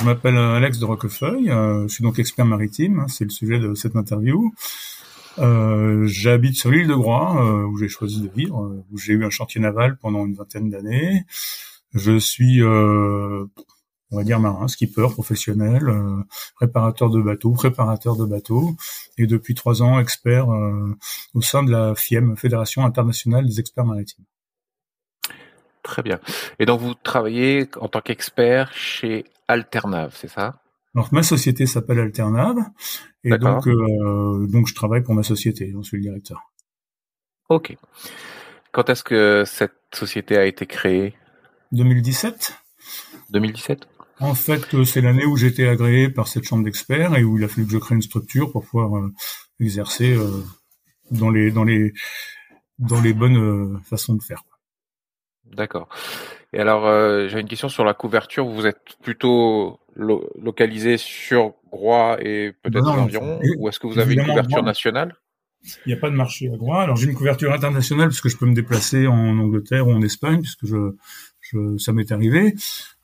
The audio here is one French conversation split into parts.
Je m'appelle Alex de Roquefeuille, euh, je suis donc expert maritime, hein, c'est le sujet de cette interview. Euh, J'habite sur l'île de Groix, euh, où j'ai choisi de vivre, euh, où j'ai eu un chantier naval pendant une vingtaine d'années. Je suis, euh, on va dire, marin, skipper professionnel, euh, préparateur de bateaux, préparateur de bateaux, et depuis trois ans, expert au sein de la FIEM, Fédération internationale des experts maritimes. Très bien. Et donc vous travaillez en tant qu'expert chez Alternave, c'est ça? Alors ma société s'appelle Alternave et donc euh, donc je travaille pour ma société, j'en suis le directeur. Ok. Quand est-ce que cette société a été créée? 2017. 2017 En fait, euh, c'est l'année où j'ai été agréé par cette chambre d'experts et où il a fallu que je crée une structure pour pouvoir euh, exercer dans les dans les dans les bonnes façons de faire. D'accord. Et alors, euh, j'ai une question sur la couverture. Vous êtes plutôt localisé sur Groix et peut-être environ, ou est-ce que vous avez une couverture nationale? Il n'y a pas de marché à Groix. Alors j'ai une couverture internationale puisque je peux me déplacer en Angleterre ou en Espagne puisque je, je ça m'est arrivé.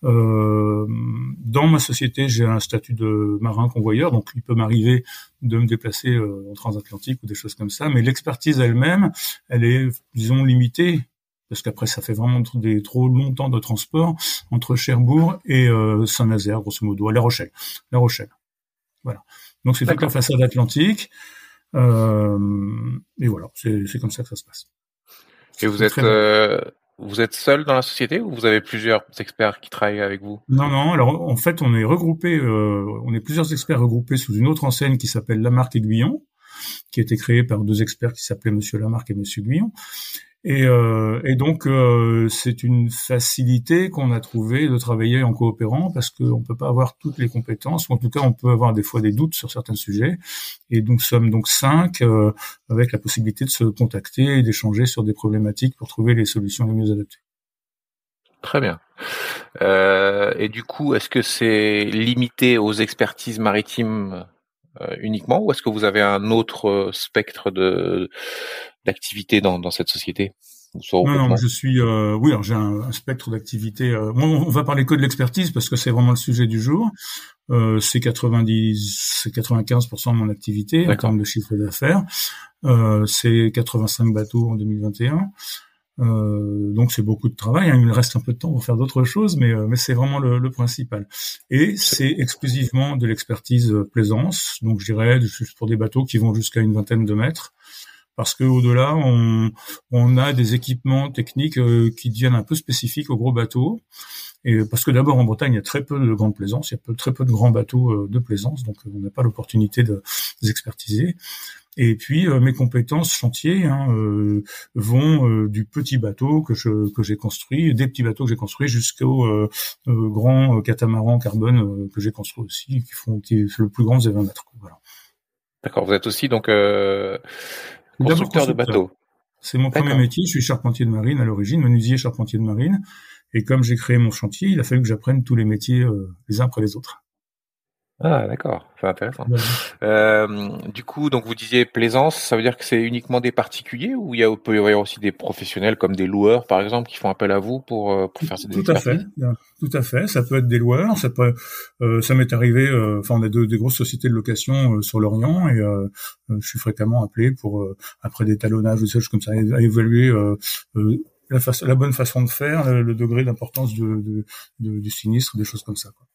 Euh, dans ma société, j'ai un statut de marin convoyeur, donc il peut m'arriver de me déplacer euh, en transatlantique ou des choses comme ça. Mais l'expertise elle-même, elle est, disons, limitée parce qu'après ça fait vraiment des trop longtemps de transport entre Cherbourg et euh, Saint-Nazaire, grosso modo, à La Rochelle. La Rochelle. Voilà. Donc c'est toute la façade atlantique. Euh, et voilà, c'est comme ça que ça se passe. Et vous êtes euh, vous êtes seul dans la société ou vous avez plusieurs experts qui travaillent avec vous? Non, non. Alors en fait, on est regroupés, euh, on est plusieurs experts regroupés sous une autre enseigne qui s'appelle Lamarck Aiguillon, qui a été créée par deux experts qui s'appelaient Monsieur Lamarck et Monsieur Guillon. Et, euh, et donc euh, c'est une facilité qu'on a trouvé de travailler en coopérant parce qu'on peut pas avoir toutes les compétences, ou en tout cas on peut avoir des fois des doutes sur certains sujets. Et donc nous sommes donc cinq euh, avec la possibilité de se contacter et d'échanger sur des problématiques pour trouver les solutions les mieux adaptées. Très bien. Euh, et du coup, est-ce que c'est limité aux expertises maritimes euh, uniquement, ou est-ce que vous avez un autre spectre de d'activité dans, dans cette société non, non, je suis, euh, oui, alors j'ai un, spectre d'activité. Euh, on, va parler que de l'expertise parce que c'est vraiment le sujet du jour. Euh, c'est 90, c'est 95% de mon activité en termes de chiffre d'affaires. Euh, c'est 85 bateaux en 2021. Euh, donc c'est beaucoup de travail. Hein. Il me reste un peu de temps pour faire d'autres choses, mais, euh, mais c'est vraiment le, le, principal. Et c'est exclusivement de l'expertise plaisance. Donc je dirais pour des bateaux qui vont jusqu'à une vingtaine de mètres parce que au-delà, on, on, a des équipements techniques euh, qui deviennent un peu spécifiques aux gros bateaux. Et parce que d'abord en Bretagne, il y a très peu de grandes plaisances, il y a très peu de grands bateaux euh, de plaisance, donc on n'a pas l'opportunité de les expertiser. Et puis mes compétences chantier hein, euh, vont du petit bateau que je que j'ai construit, des petits bateaux que j'ai construits jusqu'aux euh, grands catamarans carbone que j'ai construits aussi, qui font qui, le plus grand, c'est 20 mètres. Voilà. D'accord. Vous êtes aussi donc Constructeur de bateaux. C'est mon premier métier. Je suis charpentier de marine à l'origine, menuisier charpentier de marine. Et comme j'ai créé mon chantier, il a fallu que j'apprenne tous les métiers euh, les uns après les autres. Ah d'accord, c'est intéressant. Euh, du coup, donc vous disiez plaisance, ça veut dire que c'est uniquement des particuliers ou il, y a, peut y avoir aussi des professionnels comme des loueurs par exemple qui font appel à vous pour, euh, pour faire ces Tout à fait, tout à fait. Ça peut être des loueurs, ça peut, euh, ça m'est arrivé. Euh, enfin, on a deux, des grosses sociétés de location euh, sur l'Orient et je suis fréquemment appelé pour après des talonnages ou des choses comme ça à évaluer la, la, bonne façon de faire, le, degré d'importance de, de, du sinistre, des choses comme ça. Quoi.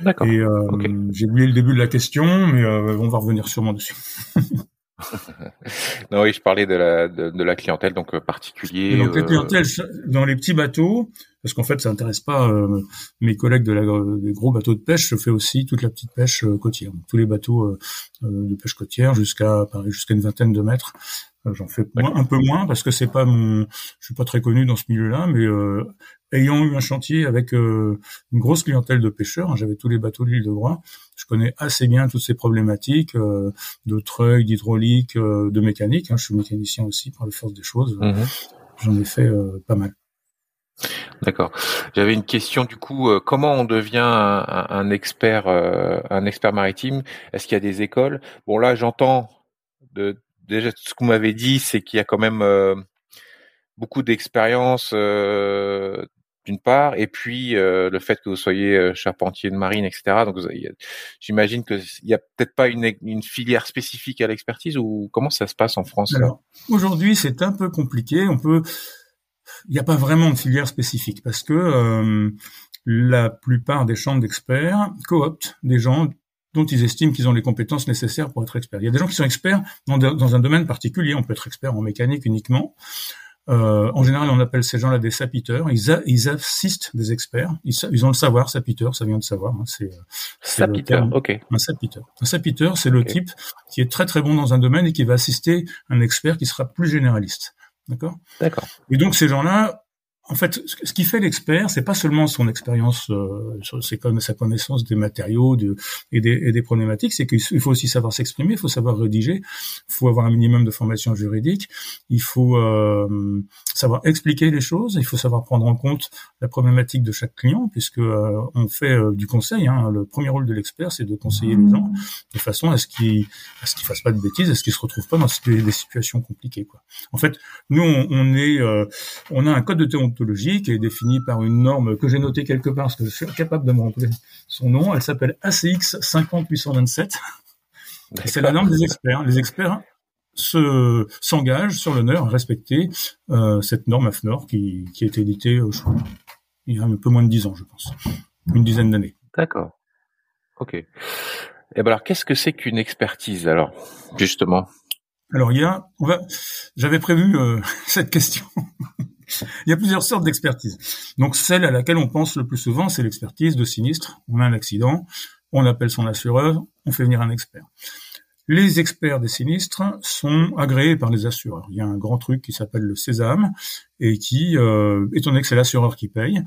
D'accord. Et euh, j'ai oublié le début de la question, mais euh, on va revenir sûrement dessus. non, oui, je parlais de la de, la clientèle donc euh, particulier. donc la clientèle dans les petits bateaux, parce qu'en fait ça intéresse pas mes collègues de la, des gros bateaux de pêche. Je fais aussi toute la petite pêche côtière, tous les bateaux de pêche côtière jusqu'à jusqu'à une vingtaine de mètres. J'en fais un peu moins parce que c'est pas mon, je suis pas très connu dans ce milieu-là, mais ayant eu un chantier avec euh, une grosse clientèle de pêcheurs, hein, j'avais tous les bateaux de l'île de Groix, je connais assez bien toutes ces problématiques euh, de treuil, d'hydraulique, euh, de mécanique. Hein, je suis mécanicien aussi par le force des choses. Mhm. J'en ai fait pas mal. D'accord. J'avais une question du coup. comment on devient un, expert, un expert maritime? Est-ce qu'il y a des écoles? Bon là, j'entends de, déjà ce que vous m'avez dit, c'est qu'il y a quand même beaucoup d'expérience euh, d'une part, et puis euh, le fait que vous soyez euh, charpentier de marine, etc. Donc, j'imagine qu'il n'y a peut-être pas une, une, filière spécifique à l'expertise, ou comment ça se passe en France? Alors, aujourd'hui, c'est un peu compliqué. On peut, il n'y a pas vraiment de filière spécifique parce que la plupart des chambres d'experts cooptent des gens dont ils estiment qu'ils ont les compétences nécessaires pour être experts. Il y a des gens qui sont experts dans un domaine particulier. On peut être expert en mécanique uniquement. Euh, en général, on appelle ces gens-là des sapiteurs. Ils, ils assistent des experts. Ils, ils, ont le savoir. Sapiteur, ça vient de savoir. Hein, c'est sapiteur. Ok. Un sapiteur. Un sapiteur, c'est le type qui est très très bon dans un domaine et qui va assister un expert qui sera plus généraliste. D'accord? D'accord. Et donc ces gens-là, en fait, ce qui fait l'expert, c'est pas seulement son expérience, euh, c'est comme sa connaissance des matériaux de, et, des, et, des, problématiques, c'est qu'il faut aussi savoir s'exprimer, il faut savoir rédiger, il faut avoir un minimum de formation juridique, il faut euh, savoir expliquer les choses, il faut savoir prendre en compte la problématique de chaque client, puisque euh, on fait euh, du conseil. Hein, le premier rôle de l'expert, c'est de conseiller les gens de façon à ce qu'ils à ce qu'ils fassent pas de bêtises, à ce qu'ils se retrouvent pas dans des situations compliquées. Quoi. En fait, nous, on, on est, on a un code de théorie qui est définie par une norme que j'ai notée quelque part parce que je suis incapable de me rappeler son nom. Elle s'appelle ACX 50827. C'est la norme des experts. Les experts se s'engagent sur l'honneur à respecter euh, cette norme AFNOR qui, qui a été éditée euh, il y a un peu moins de dix ans, je pense, une dizaine d'années. D'accord. Ok. Et eh ben alors, qu'est-ce que c'est qu'une expertise alors, justement? Alors il y a, on va, j'avais prévu euh, cette question. Il y a plusieurs sortes d'expertise. Donc celle à laquelle on pense le plus souvent, c'est l'expertise de sinistre. On a un accident, on appelle son assureur, on fait venir un expert. Les experts des sinistres sont agréés par les assureurs. Il y a un grand truc qui s'appelle le Sésame et qui, euh, étant donné que c'est l'assureur qui paye,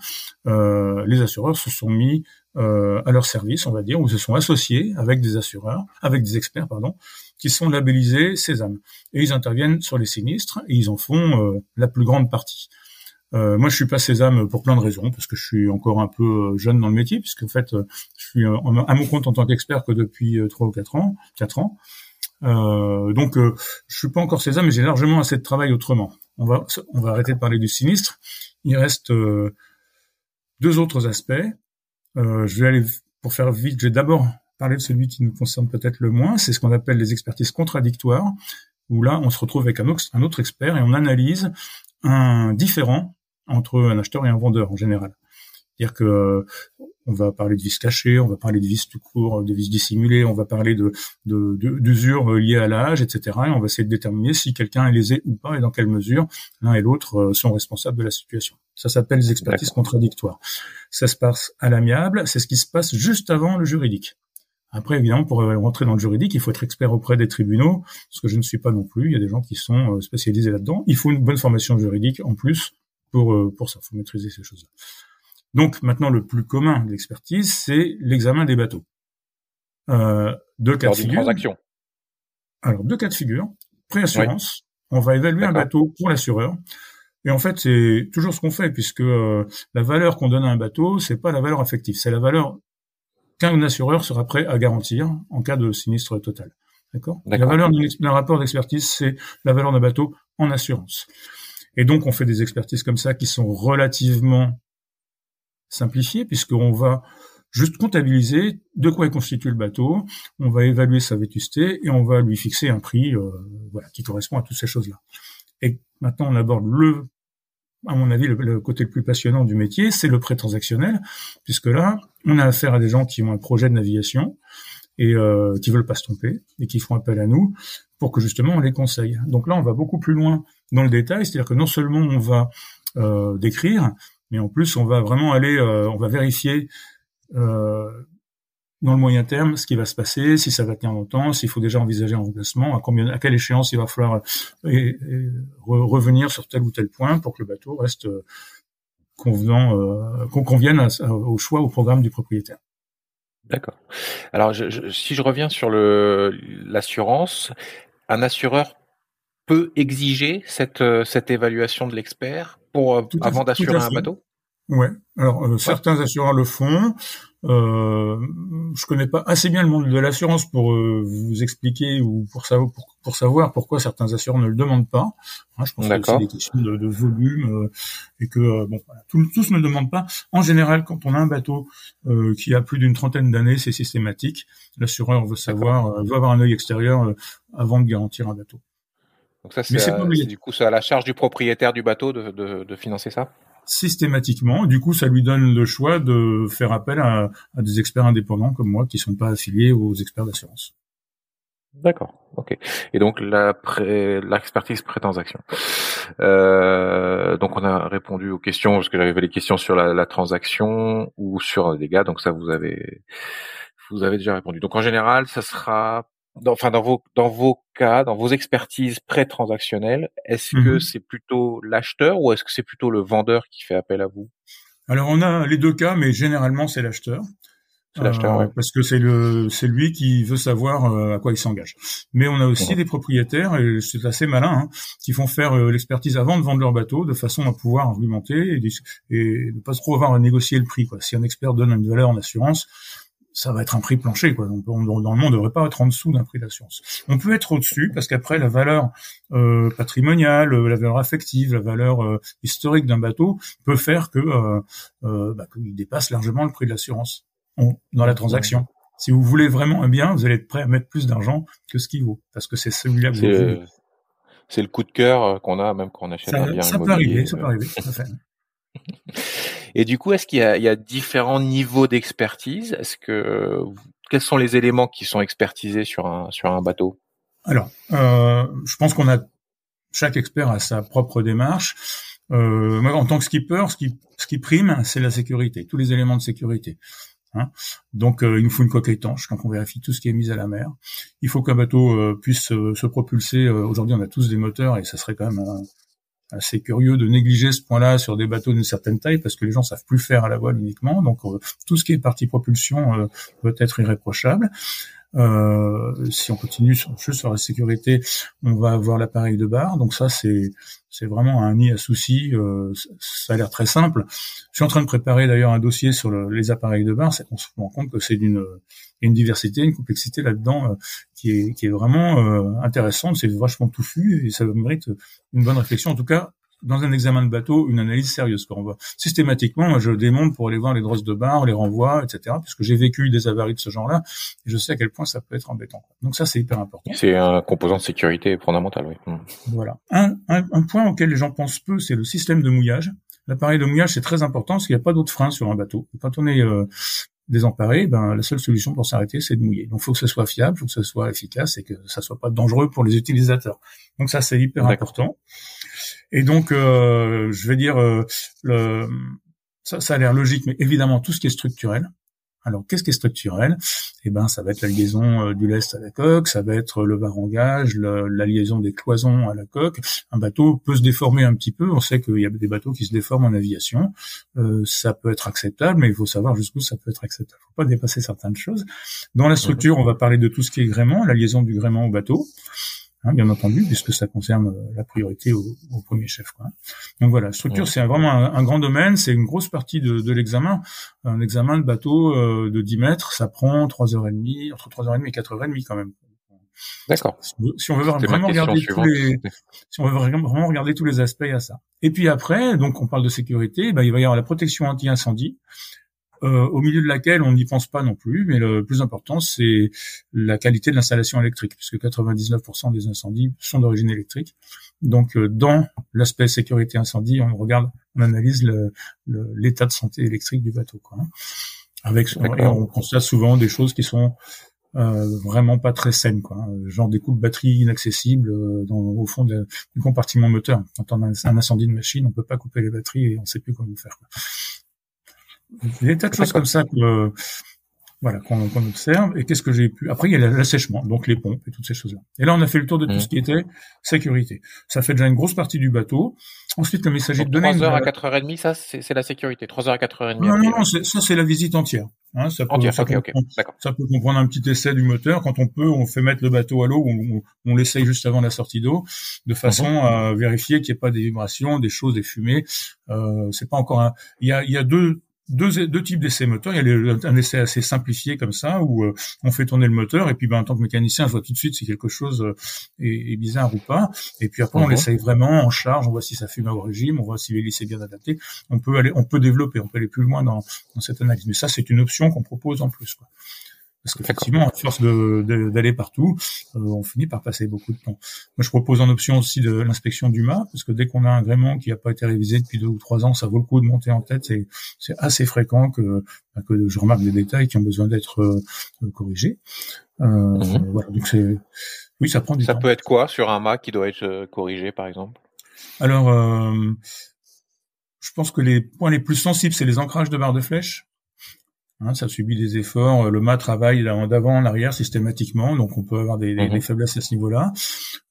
euh, les assureurs se sont mis euh, à leur service, on va dire, ou se sont associés avec des assureurs, avec des experts, pardon, qui sont labellisés Sésame. Et ils interviennent sur les sinistres et ils en font euh, la plus grande partie. Euh, moi, je suis pas Sésame pour plein de raisons, parce que je suis encore un peu euh, jeune dans le métier, puisque en fait, je suis à mon compte en tant qu'expert que depuis trois ou quatre ans, quatre ans. Euh, donc, je suis pas encore Sésame, mais j'ai largement assez de travail autrement. On va, on va arrêter de parler du sinistre. Il reste deux autres aspects. je vais aller pour faire vite. Je vais d'abord parler de celui qui nous concerne peut-être le moins, c'est ce qu'on appelle les expertises contradictoires, où là, on se retrouve avec un autre, expert et on analyse un différent entre un acheteur et un vendeur en général. C'est-à-dire que on va parler de vis cachées, on va parler de vis tout court, de vis dissimulées, on va parler de d'usure de, liées à l'âge, etc. Et on va essayer de déterminer si quelqu'un est lésé ou pas et dans quelle mesure l'un et l'autre euh, sont responsables de la situation. Ça s'appelle les expertises contradictoires. Ça se passe à l'amiable, c'est ce qui se passe juste avant le juridique. Après, évidemment, pour rentrer dans le juridique, il faut être expert auprès des tribunaux, ce que je ne suis pas non plus. Il y a des gens qui sont euh, spécialisés là-dedans. Il faut une bonne formation juridique en plus pour euh, pour ça. Il faut maîtriser ces choses-là. Donc maintenant, le plus commun de l'expertise, c'est l'examen des bateaux. Euh, deux cas de figure. Alors deux cas de figure. Préassurance. On va évaluer un bateau pour l'assureur. Et en fait, c'est toujours ce qu'on fait, puisque euh, la valeur qu'on donne à un bateau, c'est pas la valeur affective, c'est la valeur qu'un assureur sera prêt à garantir en cas de sinistre total. D'accord? La valeur d'un rapport d'expertise, c'est la valeur d'un bateau en assurance. Et donc, on fait des expertises comme ça qui sont relativement simplifiées, puisqu'on va juste comptabiliser de quoi est constitué le bateau, on va évaluer sa vétusté et on va lui fixer un prix euh, voilà, qui correspond à toutes ces choses-là. Et maintenant, on aborde le, à mon avis, le, côté le plus passionnant du métier, c'est le prêt transactionnel, puisque là, on a affaire à des gens qui ont un projet de navigation et euh, qui veulent pas se tromper et qui font appel à nous pour que justement on les conseille. Donc là, on va beaucoup plus loin dans le détail, c'est-à-dire que non seulement on va euh, décrire, mais en plus on va vraiment aller, euh, on va vérifier euh, dans le moyen terme ce qui va se passer, si ça va tenir longtemps, s'il faut déjà envisager un remplacement, à combien, à quelle échéance il va falloir et, revenir sur tel ou tel point pour que le bateau reste convenant, euh, qu'on convienne au choix, au programme du propriétaire. D'accord. Alors, je, si je reviens sur l'assurance, un assureur peut exiger cette cette évaluation de l'expert pour avant d'assurer un bateau? Ouais. Alors euh, certains assureurs le font. Euh, je connais pas assez bien le monde de l'assurance pour euh, vous expliquer ou pour savoir pour, savoir pourquoi certains assureurs ne le demandent pas. Hein, je pense que c'est des questions de, de volume euh, et que bon, tous, ne le demandent pas. En général, quand on a un bateau qui a plus d'une trentaine d'années, c'est systématique. L'assureur veut savoir, veut avoir un œil extérieur avant de garantir un bateau. Donc ça, c'est du coup c'est à la charge du propriétaire du bateau de, de, de financer ça? Systématiquement. Du coup, ça lui donne le choix de faire appel à, des experts indépendants comme moi qui sont pas affiliés aux experts d'assurance. D'accord, ok. Et donc la pré... l'expertise pré-transaction. Euh, donc on a répondu aux questions parce que j'avais les questions sur la, la, transaction ou sur les dégâts. Donc ça vous avez vous avez déjà répondu. Donc en général, ça sera dans, enfin dans vos dans vos cas, dans vos expertises pré-transactionnelles, est-ce que mhm. c'est plutôt l'acheteur ou est-ce que c'est plutôt le vendeur qui fait appel à vous? Alors on a les deux cas, mais généralement c'est l'acheteur. Euh, parce que c'est le c'est lui qui veut savoir euh, à quoi il s'engage. Mais on a aussi des propriétaires et c'est assez malin hein, qui font faire euh, l'expertise avant de vendre leur bateau de façon à pouvoir argumenter et, et ne pas trop avoir à négocier le prix. Quoi. Si un expert donne une valeur en assurance, ça va être un prix plancher. Quoi. Donc, normalement, on ne devrait pas être en dessous d'un prix d'assurance. On peut être au-dessus parce qu'après, la valeur euh, patrimoniale, la valeur affective, la valeur euh, historique d'un bateau peut faire que euh, euh bah, qu'il dépasse largement le prix de l'assurance dans la transaction. Si vous voulez vraiment un bien, vous allez être prêt à mettre plus d'argent que ce qu'il vaut, parce que c'est celui-là que vous C'est le coup de cœur qu'on a même quand on achète un bien ça Peut arriver, ça peut arriver, ça. Et du coup, est-ce qu'il y, a, différents niveaux d'expertise? Est-ce que quels sont les éléments qui sont expertisés sur un sur un bateau? Alors, euh, je pense qu'on a chaque expert a sa propre démarche. Euh, en tant que skipper, ce qui, ce qui prime, c'est la sécurité, tous les éléments de sécurité. Hein. Donc, euh, il nous faut une coque étanche quand on vérifie tout ce qui est mis à la mer. Il faut qu'un bateau euh, puisse se propulser. Aujourd'hui, on a tous des moteurs et ça serait quand même assez curieux de négliger ce point-là sur des bateaux d'une certaine taille parce que les gens savent plus faire à la voile uniquement. Donc euh, tout ce qui est partie propulsion euh, peut être irréprochable. Euh, si on continue sur, juste sur la sécurité, on va avoir l'appareil de barre. Donc ça, c'est c'est vraiment un nid à souci. Euh, ça a l'air très simple. Je suis en train de préparer d'ailleurs un dossier sur les appareils de barre. On se rend compte que c'est d'une une diversité, une complexité là-dedans euh, qui est qui est vraiment euh, intéressante. C'est vachement touffu et ça mérite une bonne réflexion. En tout cas, dans un examen de bateau une analyse sérieuse. Quand on voit systématiquement, je démonte pour aller voir les drosses de barre, les renvois, etc. Puisque j'ai vécu des avaries de ce genre-là et je sais à quel point ça peut être embêtant. Donc ça, c'est hyper important. C'est un composant de sécurité fondamental, oui. Mm. Voilà. Un, un, un, point auquel les gens pensent peu, c'est le système de mouillage. L'appareil de mouillage, c'est très important parce qu'il n'y a pas d'autre frein sur un bateau. quand on est euh, désemparé, ben la seule solution pour s'arrêter, c'est de mouiller. Donc, il faut que ce soit fiable, il faut que ce soit efficace et que ça soit pas dangereux pour les utilisateurs. Donc ça, c'est hyper important. Et donc, euh, je vais dire, euh, le, ça, ça a l'air logique, mais évidemment, tout ce qui est structurel. Alors, qu'est-ce qui est structurel? Eh ben, ça va être la liaison euh, du lest à la coque, ça va être le varangage, la liaison des cloisons à la coque. Un bateau peut se déformer un petit peu. On sait qu'il y a des bateaux qui se déforment en aviation. Euh, ça peut être acceptable, mais il faut savoir jusqu'où ça peut être acceptable. Il faut pas dépasser certaines choses. Dans la structure, on va parler de tout ce qui est gréement, la liaison du gréement au bateau. Hein, bien entendu, puisque ça concerne la priorité au, premier chef. Quoi. Donc voilà, structure, c'est vraiment un, grand domaine, c'est une grosse partie de, de l'examen. Un examen de bateau de 10 mètres, ça prend 3h30, entre 3h30 et 4h30 quand même. D'accord. Si on veut vraiment regarder tous les, si on veut vraiment regarder tous les aspects à ça. Et puis après, donc on parle de sécurité, ben, il va y avoir la protection anti-incendie, euh, au milieu de laquelle on n'y pense pas non plus, mais le plus important c'est la qualité de l'installation électrique, puisque 99% des incendies sont d'origine électrique. Donc euh, dans l'aspect sécurité incendie, on regarde, on analyse l'état de santé électrique du bateau. Quoi, hein. Avec, on constate souvent des choses qui sont euh, vraiment pas très saine, quoi. Genre des coups de batterie inaccessibles euh, dans, au fond du compartiment moteur. Quand on a un, incendie de machine, on peut pas couper les batteries et on sait plus comment faire. Quoi. Il y a des tas de choses comme ça que voilà, qu'on observe. Et qu'est-ce que j'ai pu Après, il y a l'assèchement, donc les pompes et toutes ces choses-là. Et là, on a fait le tour de tout mmh. ce qui était sécurité. Ça fait déjà une grosse partie du bateau. Ensuite, il s'agit de donner... 3 heures à 4h30, ça, c'est la sécurité. 3 heures à 4h30. Non, non, non, ça, c'est la visite entière. Hein, ça, peut, ça, peut ça, peut, comprendre un petit essai du moteur. Quand on peut, on fait mettre le bateau à l'eau, on, on, l'essaye juste avant la sortie d'eau, de façon mmh. à vérifier qu'il n'y ait pas des vibrations, des choses, des fumées. Euh, c'est pas encore un... Il y a, il y a deux deux, deux types d'essais moteurs. Il y a un essai assez simplifié comme ça où euh, on fait tourner le moteur et puis ben, en tant que mécanicien, je vois tout de suite si quelque chose euh, est, bizarre ou pas. Et puis après, on mhm. l'essaye vraiment en charge. On voit si ça fume au régime, on voit si l'hélice est bien adaptée. On peut aller, on peut développer, on peut aller plus loin dans, dans cette analyse. Mais ça, c'est une option qu'on propose en plus. Quoi. Parce qu'effectivement, à force d'aller partout, euh, on finit par passer beaucoup de temps. Moi, je propose en option aussi de l'inspection du mât, parce que dès qu'on a un gréement qui n'a pas été révisé depuis deux ou trois ans, ça vaut le coup de monter en tête. C'est assez fréquent que, bah, que je remarque des détails qui ont besoin d'être euh, corrigés. Euh, mhm. Voilà, donc c'est oui, ça prend du temps. Ça peut être quoi sur un mât qui doit être euh, corrigé, par exemple? Alors, je pense que les points les plus sensibles, c'est les ancrages de barres de flèche. Hein, ça subit des efforts. Le mât travaille d'avant en arrière systématiquement, donc on peut avoir des, des, mhm. faiblesses à ce niveau-là.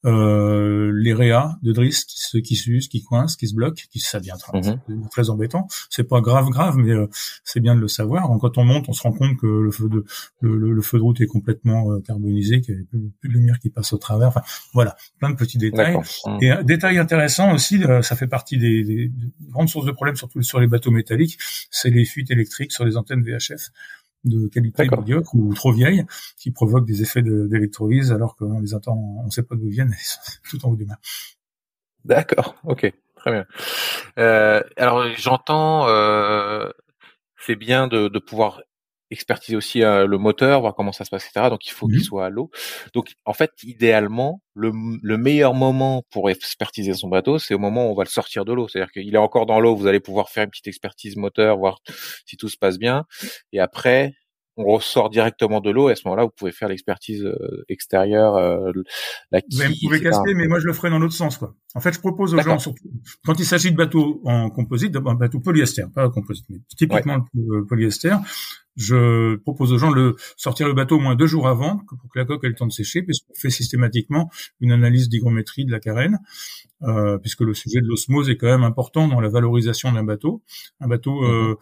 Euh, les réas de Driss qui se qui s'usent, qui coincent, qui se bloquent, qui ça devient très, mhm. très embêtant. C'est pas grave grave, mais euh, c'est bien de le savoir. Donc, quand on monte, on se rend compte que le feu de le, le, feu de route est complètement euh, carbonisé, qu'il n'y a plus, de lumière qui passe au travers. Enfin, voilà, plein de petits détails. Mhm. Et un détail intéressant aussi, euh, ça fait partie des, des, grandes sources de problèmes, surtout sur les bateaux métalliques, c'est les fuites électriques sur les antennes VHF de qualité médiocre ou trop vieille qui provoquent des effets d'électrolyse alors qu'on les entend, on ne sait pas d'où ils viennent, tout en haut du mât. D'accord, ok, très bien. Euh, alors j'entends, euh, c'est bien de, de, pouvoir expertiser aussi euh, le moteur, voir comment ça se passe, etc. Donc il faut qu'il mmh soit à l'eau. Donc en fait, idéalement, le, le, meilleur moment pour expertiser son bateau, c'est au moment où on va le sortir de l'eau. C'est-à-dire qu'il est encore dans l'eau, vous allez pouvoir faire une petite expertise moteur, voir si tout se passe bien. Et après, on ressort directement de l'eau et à ce moment-là, vous pouvez faire l'expertise euh, extérieure, euh, la quille, Vous pouvez casser, mais moi je le ferai dans l'autre sens, quoi. En fait, je propose aux gens, surtout quand il s'agit de bateaux en composite, un bateau polyester, pas composite, mais typiquement le polyester, je propose aux gens de sortir le bateau au moins deux jours avant pour que la coque ait le temps de sécher, puisqu'on fait systématiquement une analyse d'hygrométrie de la carène, euh, puisque le sujet de l'osmose est quand même important dans la valorisation d'un bateau. Un bateau euh,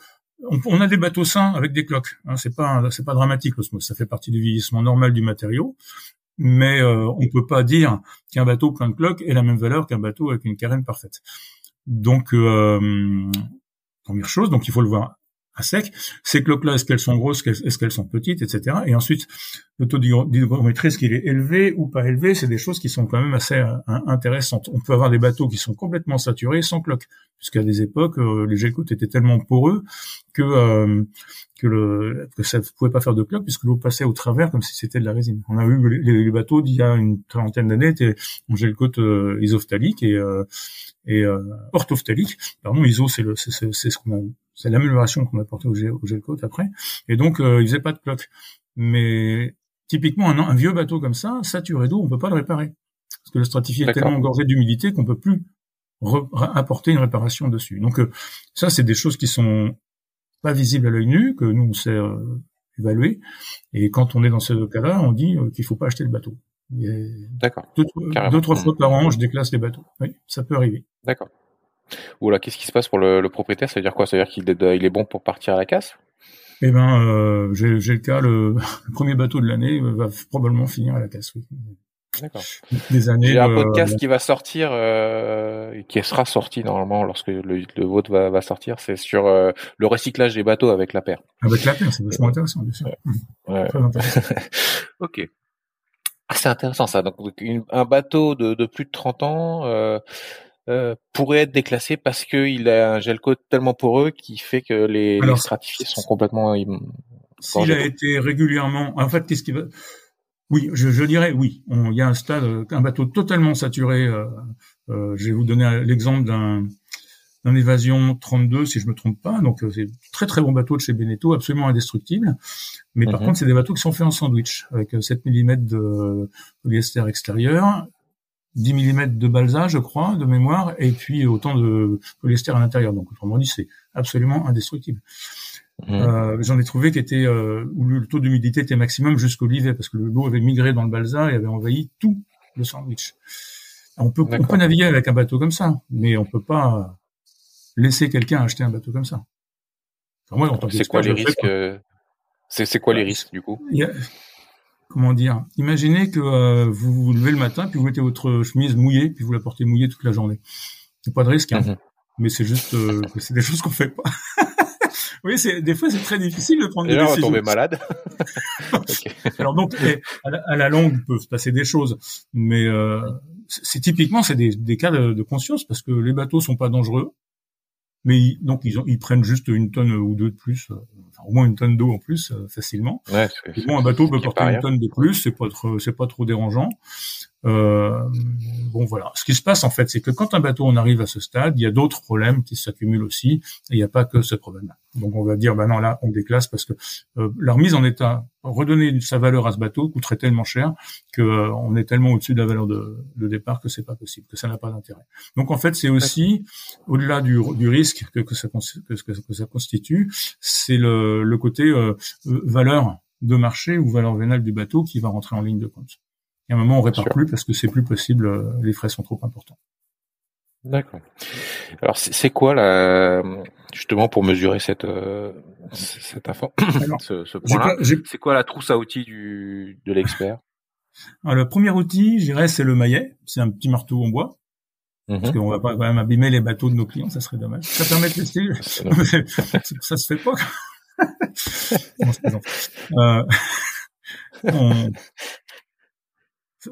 on, a des bateaux sains avec des cloques. Hein, c'est pas c'est pas dramatique l'osmose. Ça fait partie du vieillissement normal du matériau. Mais euh, on peut pas dire qu'un bateau plein de cloques ait la même valeur qu'un bateau avec une carène parfaite. Donc euh, première chose, donc il faut le voir à sec. Ces cloques-là, est-ce qu'elles sont grosses, est-ce qu'elles sont petites, etc. Et ensuite, le taux d'hygrométrie, est-ce qu'il est élevé ou pas élevé C'est des choses qui sont quand même assez euh, intéressantes. On peut avoir des bateaux qui sont complètement saturés sans cloques, puisqu'à des époques, euh, les gel étaient tellement poreux que euh, que, le, que ça ne pouvait pas faire de cloques puisque l'eau passait au travers comme si c'était de la résine. On a vu les, bateaux d'il y a une trentaine d'années étaient en gel coat isophthalique et et euh. Pardon, ISO c'est le c'est ce qu'on a c'est l'amélioration qu'on a apportée au, gel, au après. Et donc euh, il faisait pas de cloque. Mais typiquement un, un vieux bateau comme ça, saturé d'eau, on peut pas le réparer parce que le stratifié est tellement engorgé d'humidité qu'on peut plus apporter une réparation dessus. Donc euh, ça c'est des choses qui sont pas visibles à l'œil nu que nous on sait euh, évaluer. Et quand on est dans ce cas-là, on dit qu'il faut pas acheter le bateau. D'accord. Deux, trois fois par an, je déclasse les bateaux. Oui, ça peut arriver. D'accord. Oula, qu'est-ce qui se passe pour le, propriétaire? Ça veut dire quoi? Ça veut dire qu'il est, il est bon pour partir à la casse? Eh ben, euh, j'ai le cas, le, premier bateau de l'année va probablement finir à la casse. Oui. D'accord. Des années. J'ai un podcast qui va sortir, euh, qui sera sorti normalement lorsque le, le vote va, va sortir. C'est sur euh, le recyclage des bateaux avec la paire. Avec la paire, c'est vachement intéressant, bien sûr. Ouais. ok. Ah, c'est intéressant ça. Donc un bateau de, de, plus de 30 ans euh, euh, pourrait être déclassé parce qu'il a un gel coat tellement poreux qui fait que les, les stratifiés sont complètement. S'il a été régulièrement, en fait, qu'est-ce qui va oui, je, je dirais oui. Il y a un stade, euh, un bateau totalement saturé. Euh, euh, je vais vous donner l'exemple d'un d'un évasion 32, si je me trompe pas. Donc c'est très très bon bateau de chez Beneteau, absolument indestructible. Mais par mhm. contre, c'est des bateaux qui sont faits en sandwich avec 7 mm de polyester extérieur, 10 mm de balsa, je crois, de mémoire, et puis autant de polyester à l'intérieur. Donc autrement dit, c'est absolument indestructible. Mmh. Euh, J'en ai trouvé qui était euh, où le taux d'humidité était maximum jusqu'au livet parce que l'eau avait migré dans le balsa et avait envahi tout le sandwich. On peut, on peut naviguer avec un bateau comme ça, mais on peut pas laisser quelqu'un acheter un bateau comme ça. c'est quoi les risques euh, C'est quoi les risques du coup? Comment dire Imaginez que euh, vous vous levez le matin puis vous mettez votre chemise mouillée puis vous la portez mouillée toute la journée. C'est pas de risque, hein. Mmh. mais c'est juste que c'est des choses qu'on fait pas. oui, c'est des fois c'est très difficile de prendre des décisions. tomber malade. Alors donc, à la, longue, peuvent se passer des choses, mais euh, c'est typiquement c'est des, des, cas de, de, conscience parce que les bateaux sont pas dangereux, mais donc ils, ont, ils prennent juste une tonne ou deux de plus, euh, enfin, au moins une tonne d'eau en plus euh, facilement. Ouais, bon, un bateau peut porter une tonne de plus, c'est pas trop, c'est pas trop dérangeant. Euh, bon voilà, ce qui se passe en fait, c'est que quand un bateau on arrive à ce stade, il y a d'autres problèmes qui s'accumulent aussi, et il n'y a pas que ce problème-là. Donc on va dire, bah non là on déclasse parce que euh, la remise en état, redonner sa valeur à ce bateau coûterait tellement cher que euh, on est tellement au-dessus de la valeur de, de départ que c'est pas possible, que ça n'a pas d'intérêt. Donc en fait c'est aussi au-delà du, du, risque que, que, ça, que, que, ça constitue, c'est le, le côté euh, valeur de marché ou valeur vénale du bateau qui va rentrer en ligne de compte. Et à un moment, on répare plus parce que c'est plus possible, euh, les frais sont trop importants. D'accord. Alors c'est quoi là, justement pour mesurer cette euh, cette info, ce, ce point-là C'est quoi la trousse à outils du de l'expert? Le premier outil, je dirais, c'est le maillet. C'est un petit marteau en bois. Parce mhm. qu'on va pas quand même abîmer les bateaux de nos clients, ça serait dommage. Ça permet de tester. ça se fait pas. euh, on,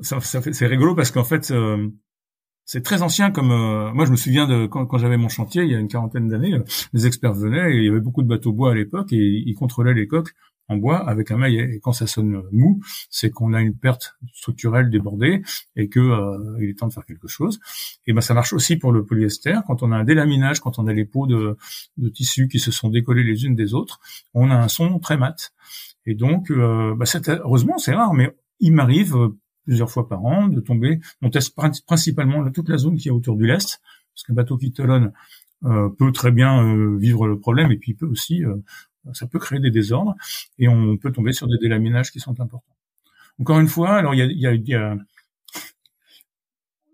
c'est rigolo parce qu'en fait, euh, c'est très ancien comme euh, moi je me souviens de quand, quand j'avais mon chantier il y a une quarantaine d'années, euh, les experts venaient et il y avait beaucoup de bateaux bois à l'époque et ils contrôlaient les coques en bois avec un maillet. Et quand ça sonne mou, c'est qu'on a une perte structurelle débordée et que il est temps de faire quelque chose. Et ben ça marche aussi pour le polyester. Quand on a un délaminage, quand on a les peaux de, de tissus qui se sont décollées les unes des autres, on a un son très mat. Et donc, euh, bah, heureusement, c'est rare, mais il m'arrive plusieurs fois par an, de tomber. On teste principalement toute la zone qui est autour du lest, parce qu'un bateau qui talonne euh, peut très bien euh, vivre le problème, et puis il peut aussi, euh, ça peut créer des désordres, et on peut tomber sur des délaminages qui sont importants. Encore une fois, alors il y a, y a, y a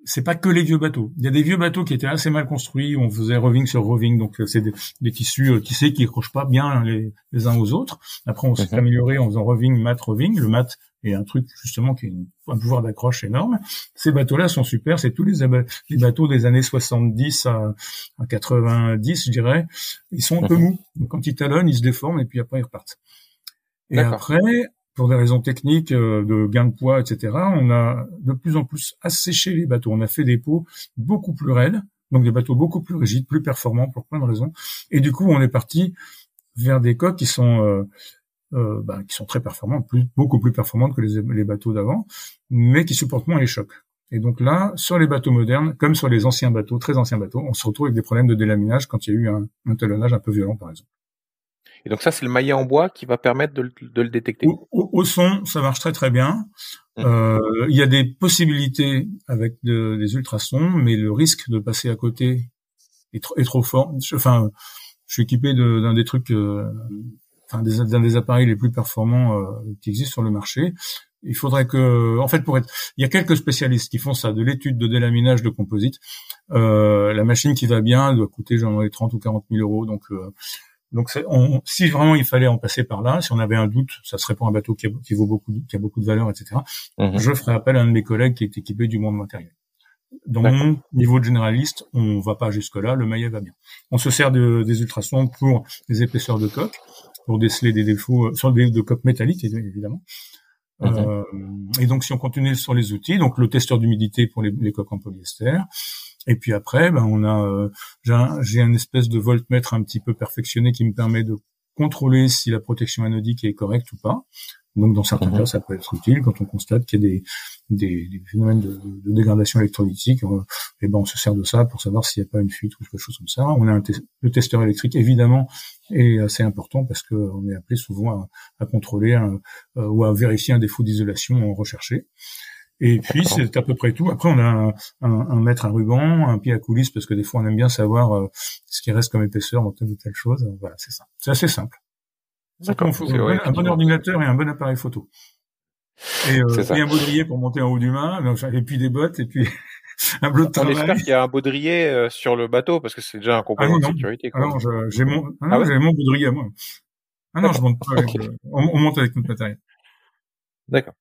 c'est pas que les vieux bateaux. Il y a des vieux bateaux qui étaient assez mal construits, où on faisait roving sur roving, donc euh, c'est des, tissus euh, tissés qui accrochent pas bien les, uns aux autres. Après, on s'est mhm. amélioré en faisant roving, mat, roving. Le mat est un truc justement qui a un pouvoir d'accroche énorme. Ces bateaux-là sont super. C'est tous les, les, bateaux des années 70 à, 90, je dirais. Ils sont un peu mhm. mous. Donc quand ils talonnent, ils se déforment et puis après ils repartent. Et après, pour des raisons techniques, euh, de gain de poids, etc., on a de plus en plus asséché les bateaux. On a fait des pots beaucoup plus raides, donc des bateaux beaucoup plus rigides, plus performants pour plein de raisons. Et du coup, on est parti vers des coques qui sont euh, euh, bah, qui sont très performantes, plus, beaucoup plus performantes que les, les bateaux d'avant, mais qui supportent moins les chocs. Et donc là, sur les bateaux modernes, comme sur les anciens bateaux, très anciens bateaux, on se retrouve avec des problèmes de délaminage quand il y a eu un, un talonnage un peu violent, par exemple. Et donc ça, c'est le maillet en bois qui va permettre de, le détecter. Au, son, ça marche très très bien. Mmh. Euh, il y a des possibilités avec des ultrasons, mais le risque de passer à côté est, trop, est trop fort. Enfin, je suis équipé d'un des trucs, euh, enfin d'un des, appareils les plus performants euh, qui existent sur le marché. Il faudrait que, en fait, pour être, il y a quelques spécialistes qui font ça, de l'étude de délaminage de composite. la machine qui va bien doit coûter genre 30 ou 40 000 euros, donc Donc, on, si vraiment il fallait en passer par là, si on avait un doute, ça serait pour un bateau qui, vaut beaucoup, qui a beaucoup de valeur, etc. Mhm. Je ferais appel à un de mes collègues qui est équipé du monde matériel. Dans mon niveau de généraliste, on va pas jusque-là, le maillet va bien. On se sert de, des ultrasons pour les épaisseurs de coque, pour déceler des défauts euh, sur des de coques métalliques évidemment. Mhm. Euh, et donc si on continue sur les outils, donc le testeur d'humidité pour les, les, coques en polyester, et puis après, ben on a, euh, j'ai un, espèce de voltmètre un petit peu perfectionné qui me permet de contrôler si la protection anodique est correcte ou pas. Donc dans certains mhm. cas, ça peut être utile quand on constate qu'il y a des, des, des phénomènes de, de, dégradation électrolytique. et eh ben on se sert de ça pour savoir s'il n'y a pas une fuite ou quelque chose comme ça. On a un le testeur électrique évidemment est assez important parce que on est appelé souvent à, à contrôler un, euh, ou à vérifier un défaut d'isolation recherché. Et puis c'est à peu près tout. Après on a un, un, un, mètre à ruban, un pied à coulisse parce que des fois on aime bien savoir euh, ce qui reste comme épaisseur dans telle ou telle chose. Voilà, c'est ça. C'est assez simple. D'accord. un bon ordinateur et un bon appareil photo. Et, euh, et un baudrier pour monter en haut du mât, et puis des bottes, et puis un bleu de travail. On espère qu'il y a un baudrier euh, sur le bateau, parce que c'est déjà un complément ah, de sécurité. Quoi. Ah non, j'ai mon, ah, ah ouais? mon baudrier à moi. Ah non, je monte pas avec, on, on, monte avec notre matériel. D'accord.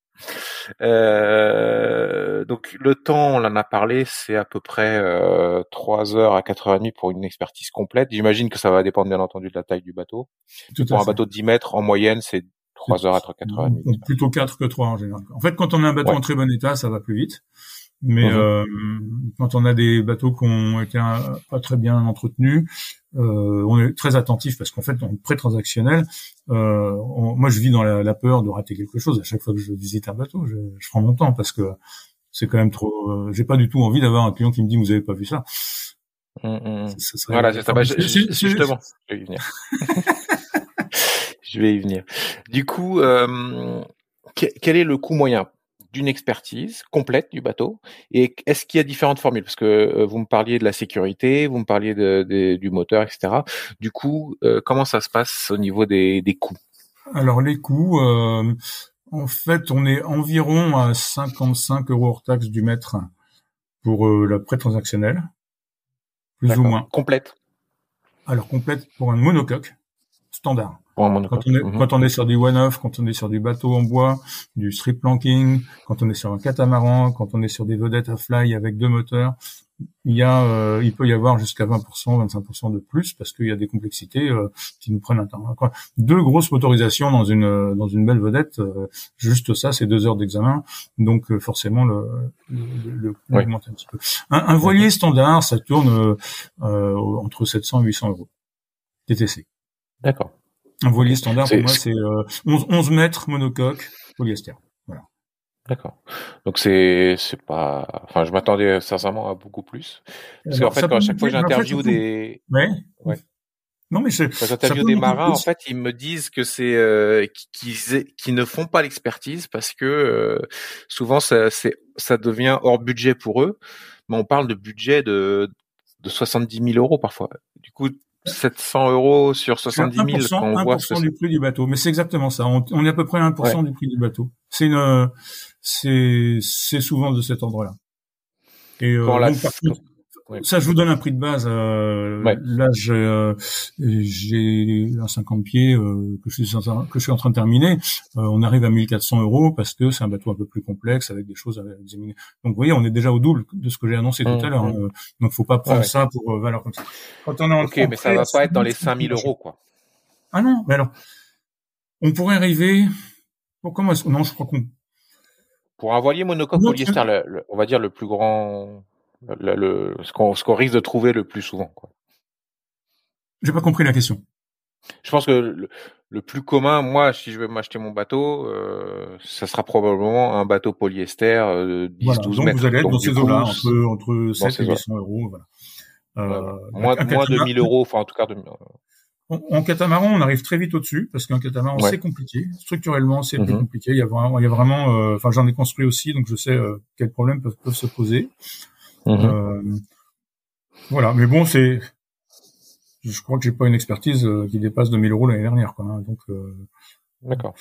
Euh, donc le temps, on en a parlé, c'est à peu près euh, 3 heures à 4 heures et demie pour une expertise complète. J'imagine que ça va dépendre bien entendu de la taille du bateau. Tout pour un bateau de 10 mètres, en moyenne, c'est 3 heures à 4 heures et demie. Plutôt 4 que 3 en général. En fait, quand on a un bateau en très bon état, ça va plus vite. Mais mhm. euh, quand on a des bateaux qui ont été pas très bien entretenus, euh, on est très attentif parce qu'en fait, en pré-transactionnel, euh, moi, je vis dans la, peur de rater quelque chose. À chaque fois que je visite un bateau, je, je prends mon temps parce que c'est quand même trop. Euh, j'ai pas du tout envie d'avoir un client qui me dit vous avez pas vu ça. Mmh, mmh. voilà, c'est ça. Bah, justement, je vais y venir. je vais y venir. Du coup, euh, quel est le coût moyen d'une expertise complète du bateau Et est-ce qu'il y a différentes formules? Parce que euh, vous me parliez de la sécurité, vous me parliez de, du moteur, etc. Du coup, euh, comment ça se passe au niveau des, des coûts? Alors les coûts, euh, en fait, on est environ à 55 euros hors taxe du mètre pour la prêt transactionnelle, plus ou moins. Complète Alors complète pour un monocoque standard. Quand on, est, mhm. quand on est sur du one-off, quand on est sur du bateau en bois, du strip planking, quand on est sur un catamaran, quand on est sur des vedettes à fly avec deux moteurs, il y a, euh, il peut y avoir jusqu'à 20%, 25% de plus parce qu'il y a des complexités euh, qui nous prennent un temps. Deux grosses motorisations dans une dans une belle vedette, euh, juste ça, c'est deux heures d'examen, donc forcément le, le, le augmente un petit peu. Un, voilier standard, ça tourne entre 700 et 800 euros TTC. D'accord. Un voilier standard, pour moi, c'est 11, 11 mètres monocoque polyester. Voilà. D'accord. Donc c'est c'est pas. Enfin, je m'attendais sincèrement à beaucoup plus. Parce qu'en fait, quand à chaque fois que j'interviewe des. Ouais. Ouais. Non mais c'est. Quand j'interviewe des marins, en fait, ils me disent que c'est euh, qu'ils qui ne font pas l'expertise parce que euh, souvent ça c'est ça devient hors budget pour eux. Mais on parle de budget de de 70 000 euros parfois. Du coup, 700 euros sur 70 000 1%, quand on voit du prix du bateau. Mais c'est exactement ça. On, on, est à peu près à 1% du prix du bateau. C'est une, c'est, c'est souvent de cet ordre-là. Et euh, ça, je vous donne un prix de base. Euh, Là, j'ai, euh, j'ai un 50 pieds euh, que, je suis en, que je suis en train de terminer. Euh, on arrive à 1400 euros parce que c'est un bateau un peu plus complexe avec des choses à examiner. Donc, vous voyez, on est déjà au double de ce que j'ai annoncé tout à l'heure. Hein. Donc, faut pas prendre ça pour valeur comme ça. Quand on est ok, mais ça va pas être dans les 5000 euros, quoi. Ah non, mais alors, on pourrait arriver. Bon, comment est-ce Non, je crois qu'on. Pour un voilier monocoque polyester, on va dire le plus grand le, le, ce qu'on risque de trouver le plus souvent. J'ai pas compris la question. Je pense que le, le, plus commun, moi, si je vais m'acheter mon bateau, euh, ça sera probablement un bateau polyester euh, 10-12 voilà, donc Vous allez être dans ces eaux-là, entre, entre 7 et 800 euros. Voilà. Euh, moins, moins de 1000 euros, enfin en tout cas de, en, catamaran, on arrive très vite au-dessus parce qu'un catamaran c'est compliqué. Structurellement, c'est plus mhm. compliqué. Il y a vraiment, il y a vraiment. Euh, enfin, j'en ai construit aussi, donc je sais euh, quels problèmes peuvent, peuvent se poser. Mhm. Euh, voilà, mais bon, c'est, je crois que j'ai pas une expertise euh, qui dépasse 2000 euros l'année dernière, quoi. Hein, donc. Euh, D'accord.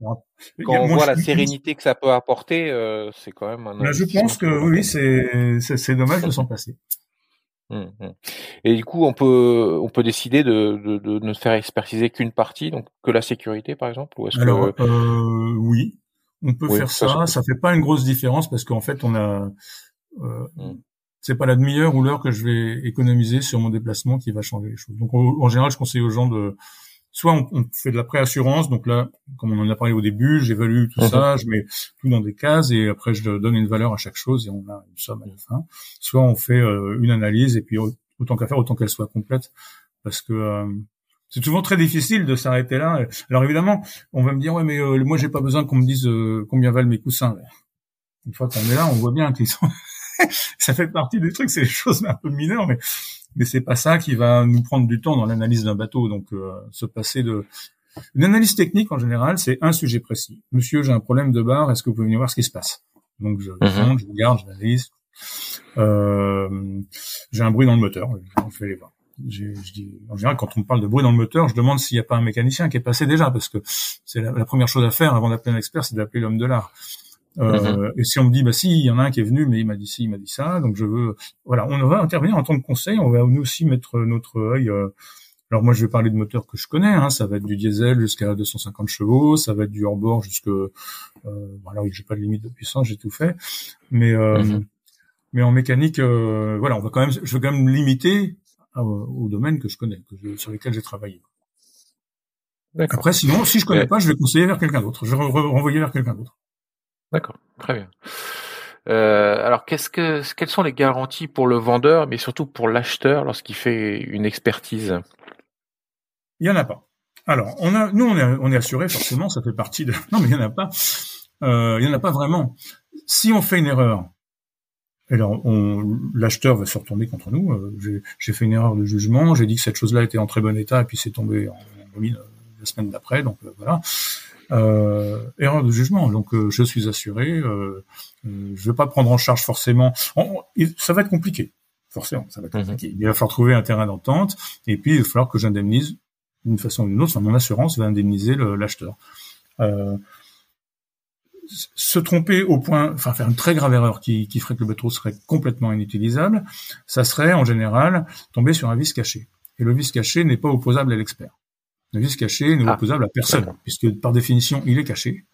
Quand on voit la sérénité que ça peut apporter, c'est quand même un. je pense que oui, c'est c'est dommage de s'en passer. Hum, hum. Et du coup, on peut on peut décider de, de, de ne faire expertiser qu'une partie, donc que la sécurité, par exemple, ou est-ce Alors euh, oui, on peut faire ça. Ça, ça fait pas une grosse différence parce qu'en fait, on a euh, hum. c'est pas la demi-heure ou l'heure que je vais économiser sur mon déplacement qui va changer les choses. Donc en général, je conseille aux gens de soit on, fait de la préassurance, donc là, comme on en a parlé au début, j'évalue tout ça, je mets tout dans des cases et après je donne une valeur à chaque chose et on a une somme à la fin. Soit on fait euh, une analyse et puis autant qu'à faire, autant qu'elle soit complète, parce que euh, c'est souvent très difficile de s'arrêter là. Alors évidemment, on va me dire ouais mais euh, moi j'ai pas besoin qu'on me dise combien valent mes coussins. Une fois qu'on est là, on voit bien qu'ils sont. ça fait partie des trucs, c'est des choses un peu mineures, mais mais c'est pas ça qui va nous prendre du temps dans l'analyse d'un bateau. Donc, euh, se passer de une analyse technique en général, c'est un sujet précis. Monsieur, j'ai un problème de barre. Est-ce que vous pouvez venir voir ce qui se passe? Donc, je mm je regarde, je l'analyse. Euh, j'ai un bruit dans le moteur. Je vais les voir. Je dis, en général, quand on me parle de bruit dans le moteur, je demande s'il n'y a pas un mécanicien qui est passé déjà, parce que c'est la, la, première chose à faire avant d'appeler un expert, c'est d'appeler l'homme de l'art. Euh, mhm. Et si on me dit, bah si, il y en a un qui est venu, mais il m'a dit ci, il m'a dit ça, donc je veux, voilà, on va intervenir en tant que conseil, on va nous aussi mettre notre œil. Euh, alors moi, je vais parler de moteurs que je connais, hein, ça va être du diesel jusqu'à 250 chevaux, ça va être du hors-bord jusque, euh, voilà, oui, j'ai pas de limite de puissance, j'ai tout fait, mais euh, mhm. mais en mécanique, euh, voilà, on va quand même, je vais quand même me limiter au domaine que je connais, que sur lesquels j'ai travaillé. Après, sinon, si je connais pas, je vais conseiller vers quelqu'un d'autre. Je vais renvoyer vers quelqu'un d'autre. D'accord, très bien. Euh, alors, qu'est-ce que, quelles sont les garanties pour le vendeur, mais surtout pour l'acheteur lorsqu'il fait une expertise? Il y en a pas. Alors, on a, nous, on est, on est assuré forcément, ça fait partie de. Non, mais il y en a pas. Euh, il y en a pas vraiment. Si on fait une erreur, alors l'acheteur va se retourner contre nous. Euh, j'ai fait une erreur de jugement, j'ai dit que cette chose-là était en très bon état, et puis c'est tombé en, en euh, la semaine d'après. Donc euh, voilà erreur de jugement. Donc euh, je suis assuré, euh, euh, je vais pas prendre en charge forcément. ça va être compliqué, forcément, ça va être mhm. compliqué. Il va falloir trouver un terrain d'entente, et puis il va falloir que j'indemnise d'une façon ou d'une autre. Enfin, mon assurance va indemniser l'acheteur. Euh, se tromper au point, enfin faire une très grave erreur qui, qui ferait que le bateau serait complètement inutilisable, ça serait en général tomber sur un vice caché. Et le vice caché n'est pas opposable à l'expert. Le vice caché n'est ah. opposable à personne, puisque par définition, il est caché.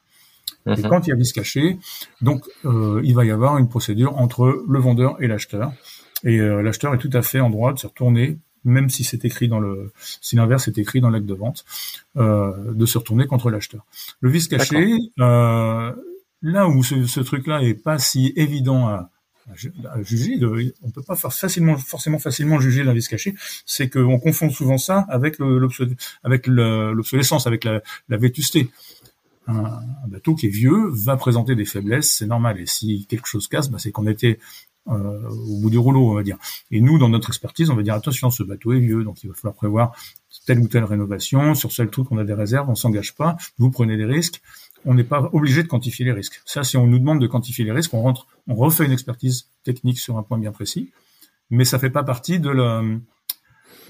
Et mhm. quand il y a vice caché, donc euh, il va y avoir une procédure entre le vendeur et l'acheteur. Et euh, l'acheteur est tout à fait en droit de se retourner, même si c'est écrit dans le, si l'inverse est écrit dans l'acte de vente, euh, de se retourner contre l'acheteur. Le vice caché, euh, là où ce, ce truc-là est pas si évident à, à juger. Peut pas facilement, forcément facilement juger la vis cachée. C'est qu'on confond souvent ça avec l'obsolescence, avec la, vétusté. Un, bateau qui est vieux va présenter des faiblesses, c'est normal. Et si quelque chose casse, bah, c'est qu'on était euh, au bout du rouleau, on va dire. Et nous, dans notre expertise, on va dire attention, ce bateau est vieux, donc il va falloir prévoir telle ou telle rénovation. Sur ce truc, on a des réserves, on s'engage pas. Vous prenez des risques on n'est pas obligé de quantifier les risques. Ça, si on nous demande de quantifier les risques, on rentre, on refait une expertise technique sur un point bien précis, mais ça fait pas partie de la,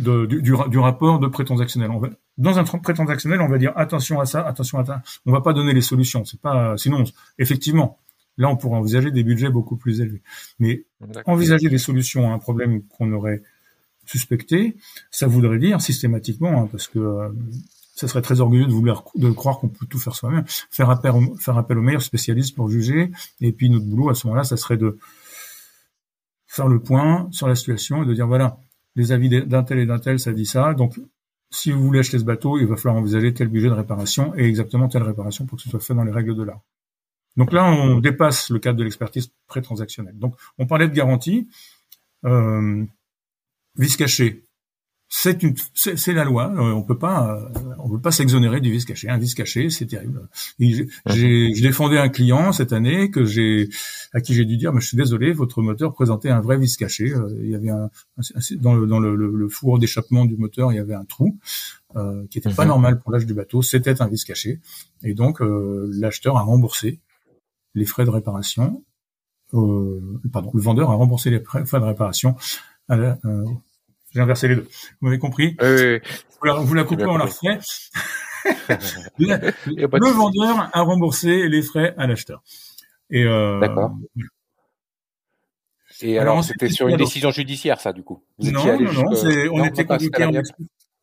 de, du, du, rapport de pré-transactionnel. dans un pré-transactionnel, on va dire attention à ça, attention à ça. On va pas donner les solutions. C'est pas, sinon, effectivement, là, on pourrait envisager des budgets beaucoup plus élevés. Mais envisager des solutions à un problème qu'on aurait suspecté, ça voudrait dire systématiquement, hein, parce que euh, ça serait très orgueilleux de vouloir de croire qu'on peut tout faire soi-même. Faire appel, faire appel aux meilleurs spécialistes pour juger. Et puis notre boulot à ce moment-là, ça serait de faire le point sur la situation et de dire voilà, les avis d'un tel et d'un tel, ça dit ça. Donc si vous voulez acheter ce bateau, il va falloir envisager tel budget de réparation et exactement telle réparation pour que ce soit fait dans les règles de l'art. Donc là, on dépasse le cadre de l'expertise pré-transactionnelle. Donc on parlait de garantie. Euh, vice caché, c'est une, c'est la loi. Euh, on peut pas, euh, on peut pas s'exonérer du vice caché. Un vice caché, c'est terrible. J'ai, je défendais un client cette année que j'ai, à qui j'ai dû dire, mais je suis désolé, votre moteur présentait un vrai vice caché. Euh, il y avait un, dans le, dans le, le, four d'échappement du moteur, il y avait un trou euh, qui était pas mhm. normal pour l'âge du bateau. C'était un vice caché, et donc l'acheteur a remboursé les frais de réparation. pardon, le vendeur a remboursé les frais de réparation à la, j'ai inversé les deux. Vous m'avez compris oui, Vous la, vous la coupez, on la refait. le, vendeur a remboursé les frais à l'acheteur. Et euh, D'accord. Et alors, c'était sur une décision judiciaire, ça, du coup Non, non, non, on, était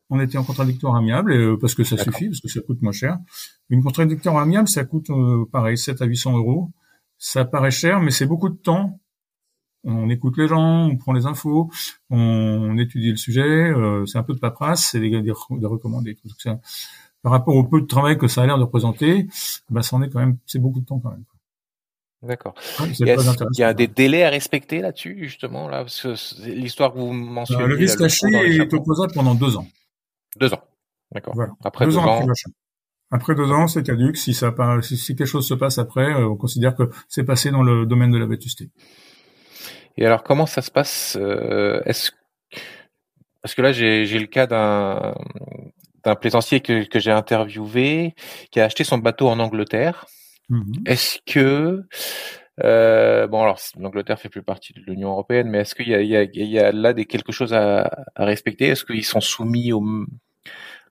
on était en contradictoire amiable, euh, parce que ça suffit, parce que ça coûte moins cher. Une contradictoire amiable, ça coûte, euh, pareil, 7 à 800 euros. Ça paraît cher, mais c'est beaucoup de temps. On écoute les gens, on prend les infos, on, étudie le sujet, euh, c'est un peu de paperasse, c'est des, des, des recommandés. Tout ça. Par rapport au peu de travail que ça a l'air de représenter, bah, ça en est quand même, c'est beaucoup de temps quand même. D'accord. il y a des délais à respecter là-dessus, justement, là, parce que l'histoire que vous mentionnez. le risque caché est opposable pendant deux ans. Deux ans. D'accord. Après deux, ans. Après, deux ans, c'est caduque. Si ça si, si, quelque chose se passe après, euh, on considère que c'est passé dans le domaine de la vétusté. Et alors, comment ça se passe euh, Est-ce parce que là, j'ai le cas d'un d'un plaisancier que, que j'ai interviewé qui a acheté son bateau en Angleterre. Mmh est-ce que euh, bon alors l'Angleterre fait plus partie de l'Union européenne, mais est-ce qu'il y y, y a là des quelque chose à, à respecter? Est-ce qu'ils sont soumis au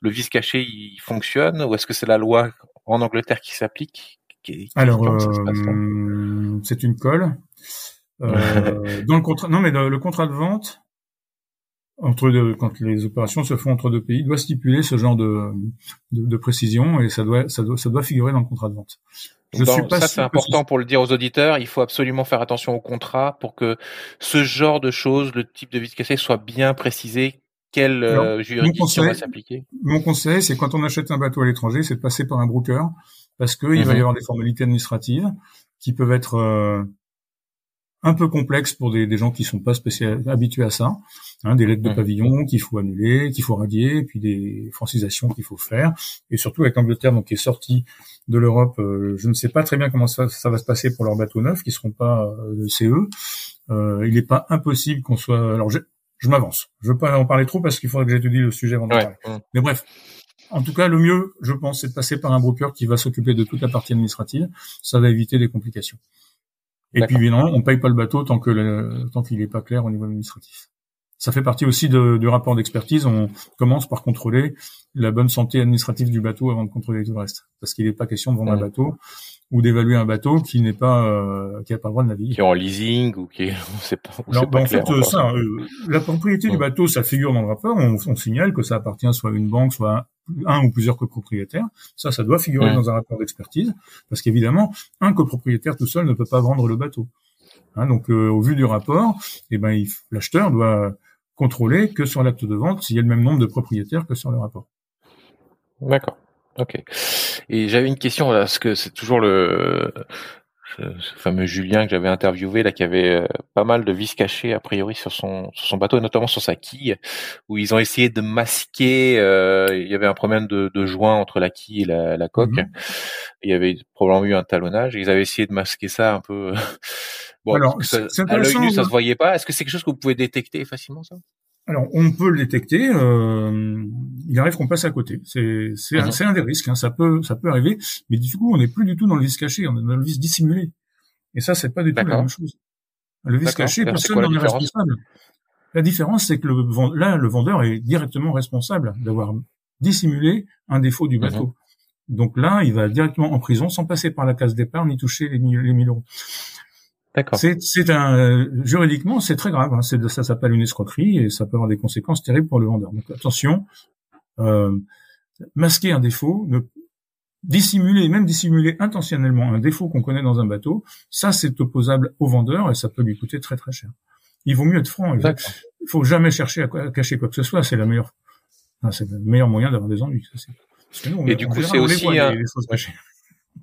le vice caché il fonctionne? Ou est-ce que c'est la loi en Angleterre qui s'applique? Alors euh, c'est une colle. Euh, dans le contrat, non mais le, contrat de vente entre deux, quand les opérations se font entre deux pays doit stipuler ce genre de, de, de précision et ça doit, ça doit ça doit figurer dans le contrat de vente. Je suis pas ça c'est important pour le dire aux auditeurs. Il faut absolument faire attention au contrat pour que ce genre de choses, le type de vice caché, soit bien précisé quelle euh, juridiction va s'appliquer Mon conseil, c'est quand on achète un bateau à l'étranger, c'est de passer par un broker parce qu'il va y mhm. avoir des formalités administratives qui peuvent être euh, un peu complexes pour des, des gens qui sont pas spécial, habitués à ça. Hein, des lettres de pavillon qu'il faut annuler, qu'il faut radier, puis des francisations qu'il faut faire. Et surtout avec l'Angleterre, donc qui est sortie de l'Europe, euh, je ne sais pas très bien comment ça, ça, va se passer pour leurs bateaux neufs qui seront pas de CE. Euh, il n'est pas impossible qu'on soit. Alors je m'avance. Je veux pas en parler trop parce qu'il faudrait que j'étudie le sujet avant de parler. Mais bref, en tout cas, le mieux, je pense, c'est de passer par un broker qui va s'occuper de toute la partie administrative. Ça va éviter des complications. Et puis, évidemment, on paye pas le bateau tant que le, tant qu'il n'est pas clair au niveau administratif. Ça fait partie aussi de, du rapport d'expertise. On commence par contrôler la bonne santé administrative du bateau avant de contrôler tout le reste, parce qu'il n'est pas question de vendre un bateau ou d'évaluer un bateau qui n'est pas euh, qui a pas le droit de naviguer. Qui est en leasing ou qui est, on sait pas. Alors, ben, en fait, ça, euh, la propriété du bateau, ça figure dans le rapport. On, on, signale que ça appartient soit à une banque, soit à un ou plusieurs copropriétaires. Ça, ça doit figurer dans un rapport d'expertise, parce qu'évidemment, un copropriétaire tout seul ne peut pas vendre le bateau. Hein, donc, euh, au vu du rapport, eh ben, l'acheteur doit contrôler que sur l'acte de vente s'il y a le même nombre de propriétaires que sur le rapport. D'accord. Ok. Et j'avais une question parce que c'est toujours le ce, fameux Julien que j'avais interviewé là qui avait euh, pas mal de vis cachés a priori sur son sur son bateau et notamment sur sa quille où ils ont essayé de masquer euh, il y avait un problème de, de joint entre la quille et la, la coque. Mhm. il y avait probablement eu un talonnage. Et ils avaient essayé de masquer ça un peu bon Alors, ça, à l'œil nu ça se voyait pas. Est-ce que c'est quelque chose que vous pouvez détecter facilement ça? Alors, on peut le détecter. Euh, il arrive qu'on passe à côté. C'est c'est un, un, des risques. Hein, ça peut ça peut arriver, mais du coup, on n'est plus du tout dans le vice caché. On est dans le vice dissimulé. Et ça, c'est pas du tout la même chose. Le vice caché, personne n'en est responsable. La différence, c'est que le, là, le vendeur est directement responsable d'avoir dissimulé un défaut du bateau. Donc là, il va directement en prison sans passer par la case départ ni toucher les, les 1000 euros. C'est un juridiquement c'est très grave. Hein. Ça s'appelle une escroquerie et ça peut avoir des conséquences terribles pour le vendeur. Donc attention, euh, masquer un défaut, ne, dissimuler, même dissimuler intentionnellement un défaut qu'on connaît dans un bateau, ça c'est opposable au vendeur et ça peut lui coûter très très cher. Il vaut mieux être franc. Il faut jamais chercher à, cacher quoi que ce soit. C'est la meilleure, c'est le meilleur moyen d'avoir des ennuis. Ça, et du coup, c'est aussi un...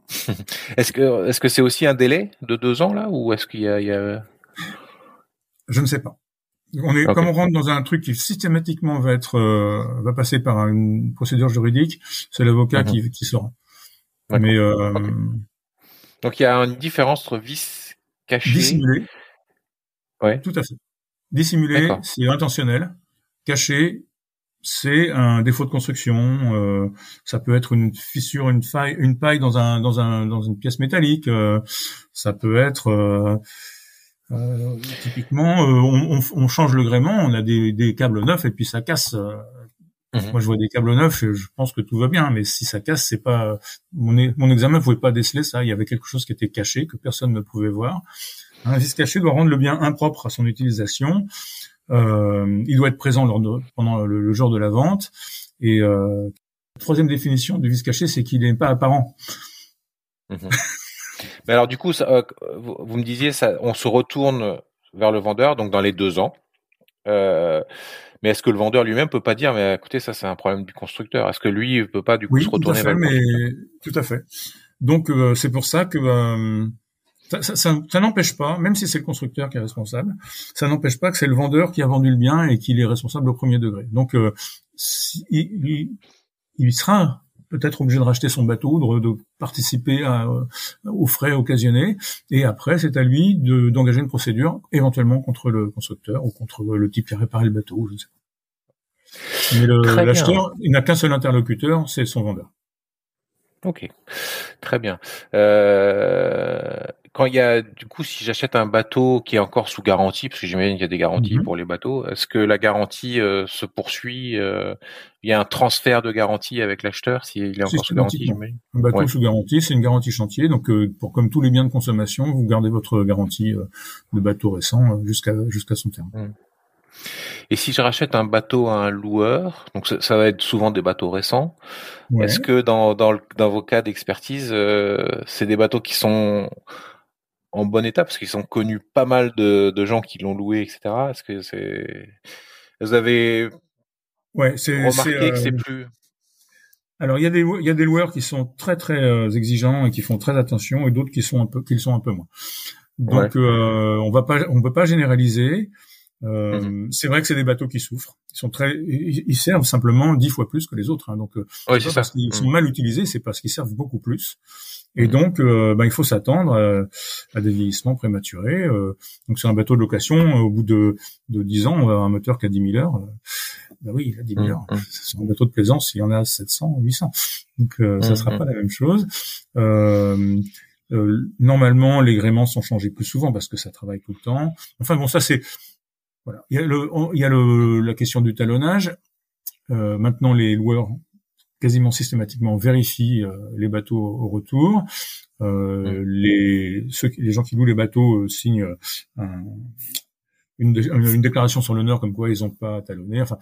est-ce que est-ce que c'est aussi un délai de deux ans là ou est-ce qu'il y a, Je ne sais pas. On est comme on rentre dans un truc qui systématiquement va être euh, va passer par une procédure juridique, c'est l'avocat qui mhm. qui saura. Mais euh, donc il y a une différence entre vice caché, dissimulé. Ouais. Tout à fait. Dissimulé, c'est intentionnel. Caché, c'est un défaut de construction. Euh, ça peut être une fissure, une faille, une paille dans un dans un dans une pièce métallique. Euh, ça peut être euh, euh typiquement, on, on, change le gréement, on a des, des câbles neufs et puis ça casse. Mhm. Moi, je vois des câbles neufs, et je pense que tout va bien, mais si ça casse, c'est pas mon, mon examen pouvait pas déceler ça. Il y avait quelque chose qui était caché que personne ne pouvait voir. Un vice caché doit rendre le bien impropre à son utilisation. Euh, il doit être présent lors de, pendant le, jour de la vente. Et euh, troisième définition du vice caché, c'est qu'il n'est pas apparent. Mhm. Mais alors du coup, ça, euh, vous, me disiez, ça, on se retourne vers le vendeur, donc dans les deux ans. Euh, mais est-ce que le vendeur lui-même peut pas dire, mais écoutez, ça c'est un problème du constructeur. Est-ce que lui il peut pas du coup se retourner tout à fait, mais Tout à fait. Donc euh, c'est pour ça que euh, ça, ça, ça, n'empêche pas, même si c'est le constructeur qui est responsable, ça n'empêche pas que c'est le vendeur qui a vendu le bien et qu'il est responsable au premier degré. Donc euh, il, il, sera peut-être obligé de racheter son bateau, de, de participer à, aux frais occasionnés, et après c'est à lui d'engager une procédure, éventuellement contre le constructeur ou contre le type qui a réparé le bateau, je ne sais pas. Mais l'acheteur, il n'a qu'un seul interlocuteur, c'est son vendeur. Ok, très bien. Euh, quand il y a, du coup, si j'achète un bateau qui est encore sous garantie, parce que j'imagine qu'il y a des garanties mhm. pour les bateaux, est-ce que la garantie euh, se poursuit euh, Il y a un transfert de garantie avec l'acheteur s'il est encore sous garantie, Un bateau sous garantie, c'est une garantie chantier. Donc, pour comme tous les biens de consommation, vous gardez votre garantie de bateau récent jusqu'à jusqu'à son terme. Mmh. Et si je rachète un bateau à un loueur, donc ça, va être souvent des bateaux récents, est-ce que dans, dans, dans, vos cas d'expertise, euh, c'est des bateaux qui sont en bon état parce qu'ils sont connus pas mal de, de gens qui l'ont loué, etc. Est-ce que c'est vous avez ouais, c'est, remarqué que c'est euh, plus alors il y a des il y a des loueurs qui sont très très euh, exigeants et qui font très attention et d'autres qui sont un peu qui sont un peu moins. Donc on va pas on peut pas généraliser. Euh, mhm. C'est vrai que c'est des bateaux qui souffrent. Ils sont très, ils, servent simplement dix fois plus que les autres. Hein. Donc, euh, oui, c'est parce qu'ils sont mhm. mal utilisés, c'est parce qu'ils servent beaucoup plus. Et mhm. donc, euh, ben, il faut s'attendre à, des vieillissements prématurés. donc, c'est un bateau de location. au bout de, de 10 ans, on va avoir un moteur qui a 10 000 heures. ben oui, il a 10 000 heures. C'est un bateau de plaisance, il y en a 700, 800. Donc, ça sera pas la même chose. normalement, les gréements sont changés plus souvent parce que ça travaille tout le temps. Enfin bon, ça c'est voilà. Il y a, le, il y a le, la question du talonnage. Euh, maintenant, les loueurs quasiment systématiquement vérifient euh, les bateaux au retour. Euh, les, ceux, les gens qui louent les bateaux euh, signent un, une, une, déclaration sur l'honneur comme quoi ils n'ont pas talonné. Enfin,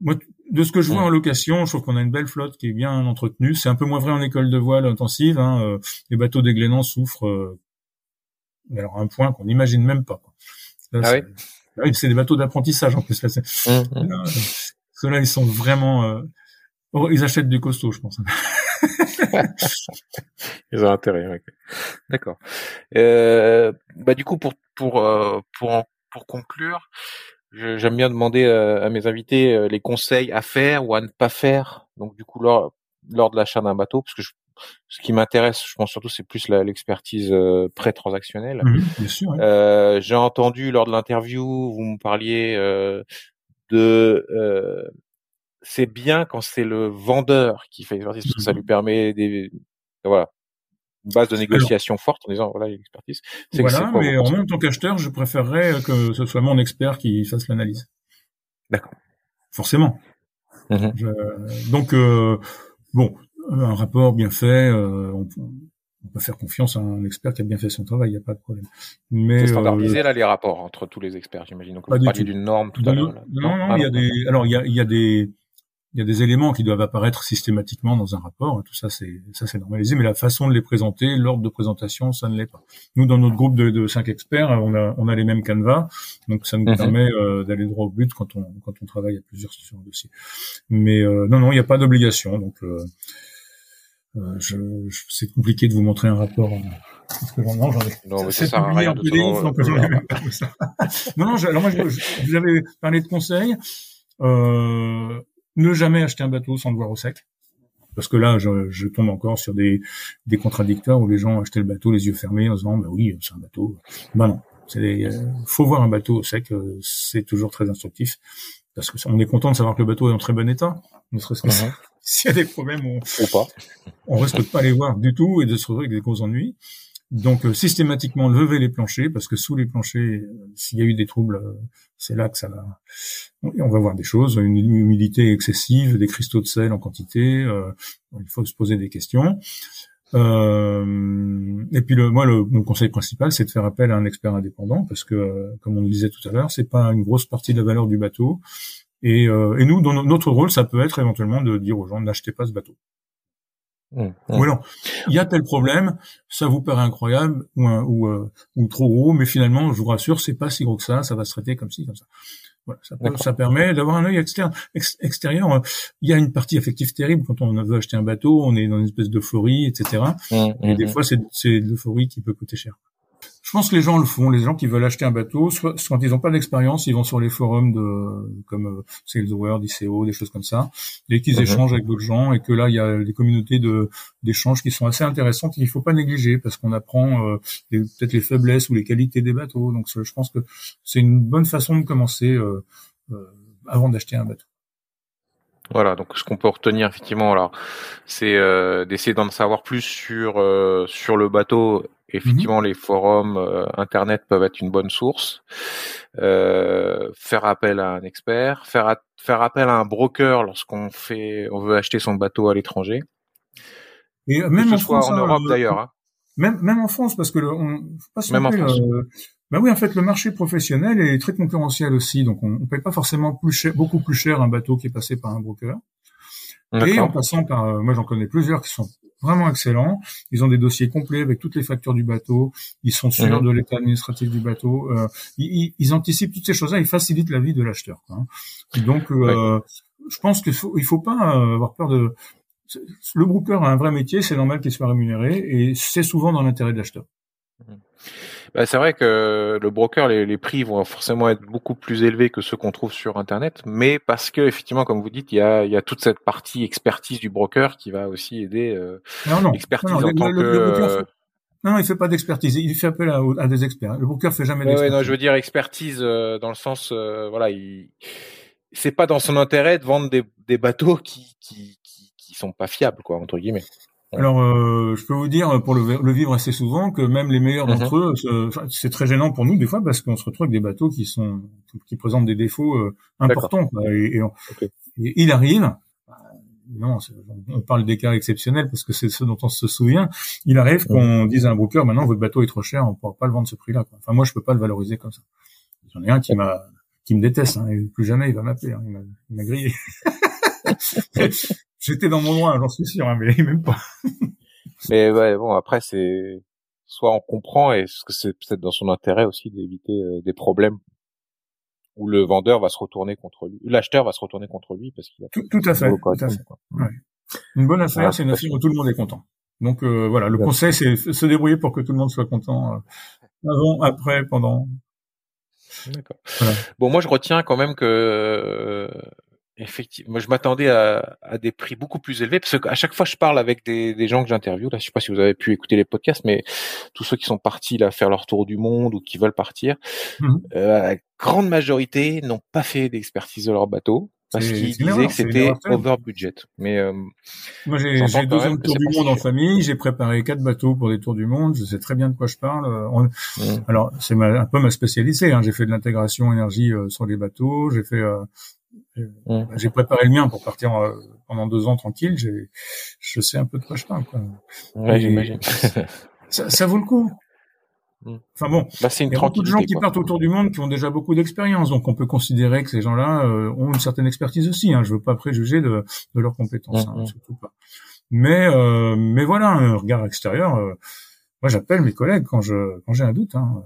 moi, de ce que je vois en location, je trouve qu'on a une belle flotte qui est bien entretenue. C'est un peu moins vrai en école de voile intensive. Hein. Les bateaux des Glénans souffrent alors un point qu'on n'imagine même pas. Quoi. ah oui c'est des bateaux d'apprentissage en plus. Là, mmh, mmh. Ceux-là, ils sont vraiment. Euh... Ils achètent du costaud, je pense. ils ont intérêt. D'accord. Euh, bah du coup, pour pour euh, pour pour conclure, j'aime bien demander euh, à mes invités euh, les conseils à faire ou à ne pas faire. Donc du coup, lors lors de l'achat d'un bateau, parce que je ce qui m'intéresse, je pense surtout, c'est plus l'expertise euh, pré-transactionnelle. Mmh, euh, J'ai entendu lors de l'interview, vous me parliez euh, de euh, c'est bien quand c'est le vendeur qui fait l'expertise parce que ça mmh. lui permet des voilà une base de négociation forte en disant voilà l'expertise. Voilà, mais en même tant qu'acheteur, je préférerais que ce soit mon expert qui fasse l'analyse. D'accord. Forcément. Mmh donc bon, un rapport bien fait, euh, on, peut faire confiance à un expert qui a bien fait son travail, il n'y a pas de problème. Mais c'est standardisé euh, là les rapports entre tous les experts, j'imagine. Donc vous parliez d'une norme tout à l'heure. Non, non, il y a des, alors il y a, il y a des, il y a des éléments qui doivent apparaître systématiquement dans un rapport. Tout ça, c'est ça, c'est normalisé. Mais la façon de les présenter, l'ordre de présentation, ça ne l'est pas. Nous, dans notre groupe de, de cinq experts, on a on a les mêmes canevas, donc ça nous mhm. permet euh, d'aller droit au but quand on quand on travaille à plusieurs sur un dossier. Mais euh, non, non, il n'y a pas d'obligation. Donc euh, euh, je, je c'est compliqué de vous montrer un rapport. Parce que j'en, non, j'en ai. Non, mais ça sert à rien non, non, alors moi, je, je, vous avais parlé de conseils. Euh, ne jamais acheter un bateau sans le voir au sec. Parce que là, je, je tombe encore sur des, des contradicteurs où les gens achetaient le bateau les yeux fermés en se disant, bah oui, c'est un bateau. Bah non. C'est des, euh, faut voir un bateau au sec, euh, c'est toujours très instructif. Parce que on est content de savoir que le bateau est en très bon état. Ne serait-ce que uh-huh. s'il y a des problèmes, on, Ou pas. on risque de pas les voir du tout et de se retrouver avec des gros ennuis. Donc euh, systématiquement lever les planchers parce que sous les planchers, euh, s'il y a eu des troubles, euh, c'est là que ça va. On va voir des choses, une humidité excessive, des cristaux de sel en quantité. il faut se poser des questions. Euh, et puis le, moi, le, mon conseil principal, c'est de faire appel à un expert indépendant parce que, comme on le disait tout à l'heure, c'est pas une grosse partie de la valeur du bateau. Et, euh, et nous, dans notre rôle, ça peut être éventuellement de dire aux gens n'achetez pas ce bateau. Mmh, mmh. il y a tel problème, ça vous paraît incroyable ou, ou, euh, ou trop gros, mais finalement, je vous rassure, c'est pas si gros que ça, ça va se traiter comme ci, comme ça. Voilà, ça, ça, permet d'avoir un œil externe, extérieur. Il y a une partie affective terrible quand on veut acheter un bateau, on est dans une espèce d'euphorie, etc. Mmh, et des fois, c'est l'euphorie qui peut coûter cher. Je pense que les gens le font. Les gens qui veulent acheter un bateau, soit, quand ils n'ont pas d'expérience, ils vont sur les forums de comme euh, Sales World, ICO, des choses comme ça, et qu'ils mhm. échangent avec d'autres gens, et que là il y a des communautés de d'échanges qui sont assez intéressantes et qu'il faut pas négliger parce qu'on apprend euh, peut-être les faiblesses ou les qualités des bateaux. Donc je pense que c'est une bonne façon de commencer euh, euh avant d'acheter un bateau. Voilà, donc ce qu'on peut retenir effectivement là, c'est euh, d'essayer d'en savoir plus sur euh, sur le bateau Effectivement, mhm. les forums euh, internet peuvent être une bonne source. Euh, faire appel à un expert, faire faire appel à un broker lorsqu'on fait, on veut acheter son bateau à l'étranger. Et même en France, en Europe euh, d'ailleurs. Hein. Même même en France, parce que le, on, faut pas se même en France. bah oui, en fait, le marché professionnel est très concurrentiel aussi, donc on, on paye pas forcément plus cher, beaucoup plus cher un bateau qui est passé par un broker. Et en passant par, moi j'en connais plusieurs qui sont vraiment excellent. Ils ont des dossiers complets avec toutes les factures du bateau. Ils sont sûrs de l'état administratif du bateau. Euh, ils, ils, anticipent toutes ces choses-là. Ils facilitent la vie de l'acheteur. Hein. Donc, euh, je pense qu'il faut, il faut pas euh, avoir peur de. Le broker a un vrai métier, c'est normal qu'il soit rémunéré, et c'est souvent dans l'intérêt de l'acheteur. Mhm. Bah, c'est vrai que le broker, les, les, prix vont forcément être beaucoup plus élevés que ceux qu'on trouve sur Internet, mais parce que effectivement, comme vous dites, il y a, il y a toute cette partie expertise du broker qui va aussi aider. Euh, non, non. Expertise non, en tant que. Le non, il fait pas d'expertise. Il fait appel à, à, des experts. Le broker fait jamais d'expertise. Ouais, non, je veux dire expertise euh, dans le sens, euh, voilà, il, c'est pas dans son intérêt de vendre des, des bateaux qui, qui, qui, qui sont pas fiables, quoi, entre guillemets. Alors, euh, je peux vous dire, pour le, vivre assez souvent, que même les meilleurs d'entre mhm. eux, c'est très gênant pour nous des fois parce qu'on se retrouve avec des bateaux qui sont qui présentent des défauts euh, importants. Et, il arrive, non, on parle des cas exceptionnels parce que c'est ce dont on se souvient. Il arrive qu'on dise à un broker, maintenant votre bateau est trop cher, on pourra pas le vendre ce prix-là. Enfin, moi, je peux pas le valoriser comme ça. J'en ai un qui m'a qui me déteste, hein, et plus jamais il va m'appeler, hein, il m'a grillé. J'étais dans mon droit, j'en suis sûr, hein, mais même pas. mais ouais, bon, après, c'est soit on comprend et ce que c'est peut-être dans son intérêt aussi d'éviter euh, des problèmes où le vendeur va se retourner contre lui, l'acheteur va se retourner contre lui parce qu'il a tout, tout à fait. Tout à fait. Ouais. Une bonne affaire, c'est une affaire où tout le monde est content. Donc euh, voilà, le conseil, c'est se débrouiller pour que tout le monde soit content euh, avant, après, pendant. D'accord. Voilà. Bon, moi je retiens quand même que Effectivement, moi je m'attendais à, à, des prix beaucoup plus élevés parce qu'à chaque fois je parle avec des, des gens que j'interviewe. Là, je sais pas si vous avez pu écouter les podcasts, mais tous ceux qui sont partis là faire leur tour du monde ou qui veulent partir, mmh. euh, la grande majorité n'ont pas fait d'expertise de leur bateau parce qu'ils disaient que c'était over budget. Mais euh, moi j'ai deux ans de tour du monde en famille, j'ai préparé quatre bateaux pour des tours du monde. Je sais très bien de quoi je parle. Mmh. Alors c'est un peu ma spécialité. Hein. J'ai fait de l'intégration énergie euh, sur les bateaux. J'ai fait euh, Mmh. J'ai préparé le mien pour partir euh, pendant deux ans tranquille. J'ai, je sais un peu de quoi je parle. Quoi. Ouais, j'imagine. ça, ça, vaut le coup. Mmh. Enfin bon, bah, c'est il y a beaucoup de gens qui partent autour du monde qui ont déjà beaucoup d'expérience, donc on peut considérer que ces gens-là euh, ont une certaine expertise aussi. Hein. Je veux pas préjuger de, de leurs compétences, hein, mmh, surtout pas. Mais euh, mais voilà, un regard extérieur. Euh, moi, j'appelle mes collègues quand je quand j'ai un doute. Hein.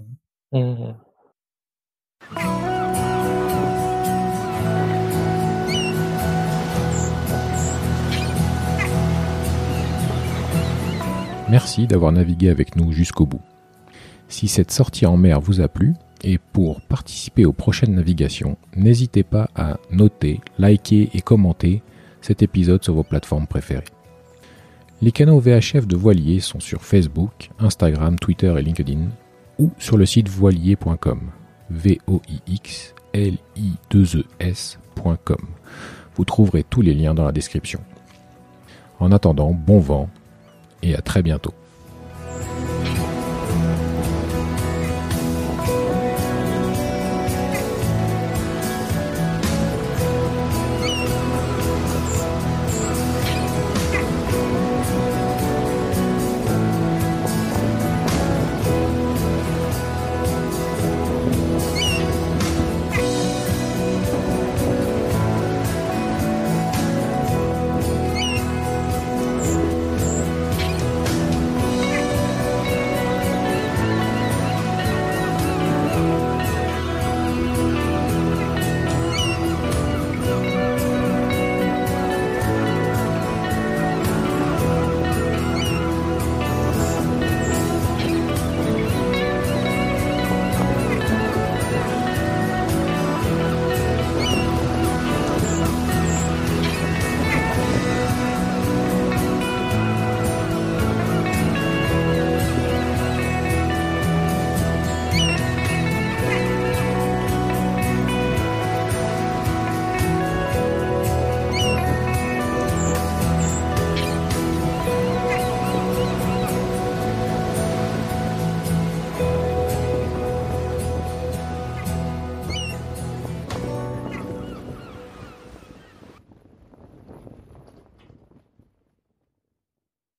Merci d'avoir navigué avec nous jusqu'au bout. Si cette sortie en mer vous a plu, et pour participer aux prochaines navigations, n'hésitez pas à noter, liker et commenter cet épisode sur vos plateformes préférées. Les canaux VHF de Voilier sont sur Facebook, Instagram, Twitter et LinkedIn, ou sur le site voilier.com. v o i x l i 2 e. Vous trouverez tous les liens dans la description. En attendant, bon vent et à très bientôt.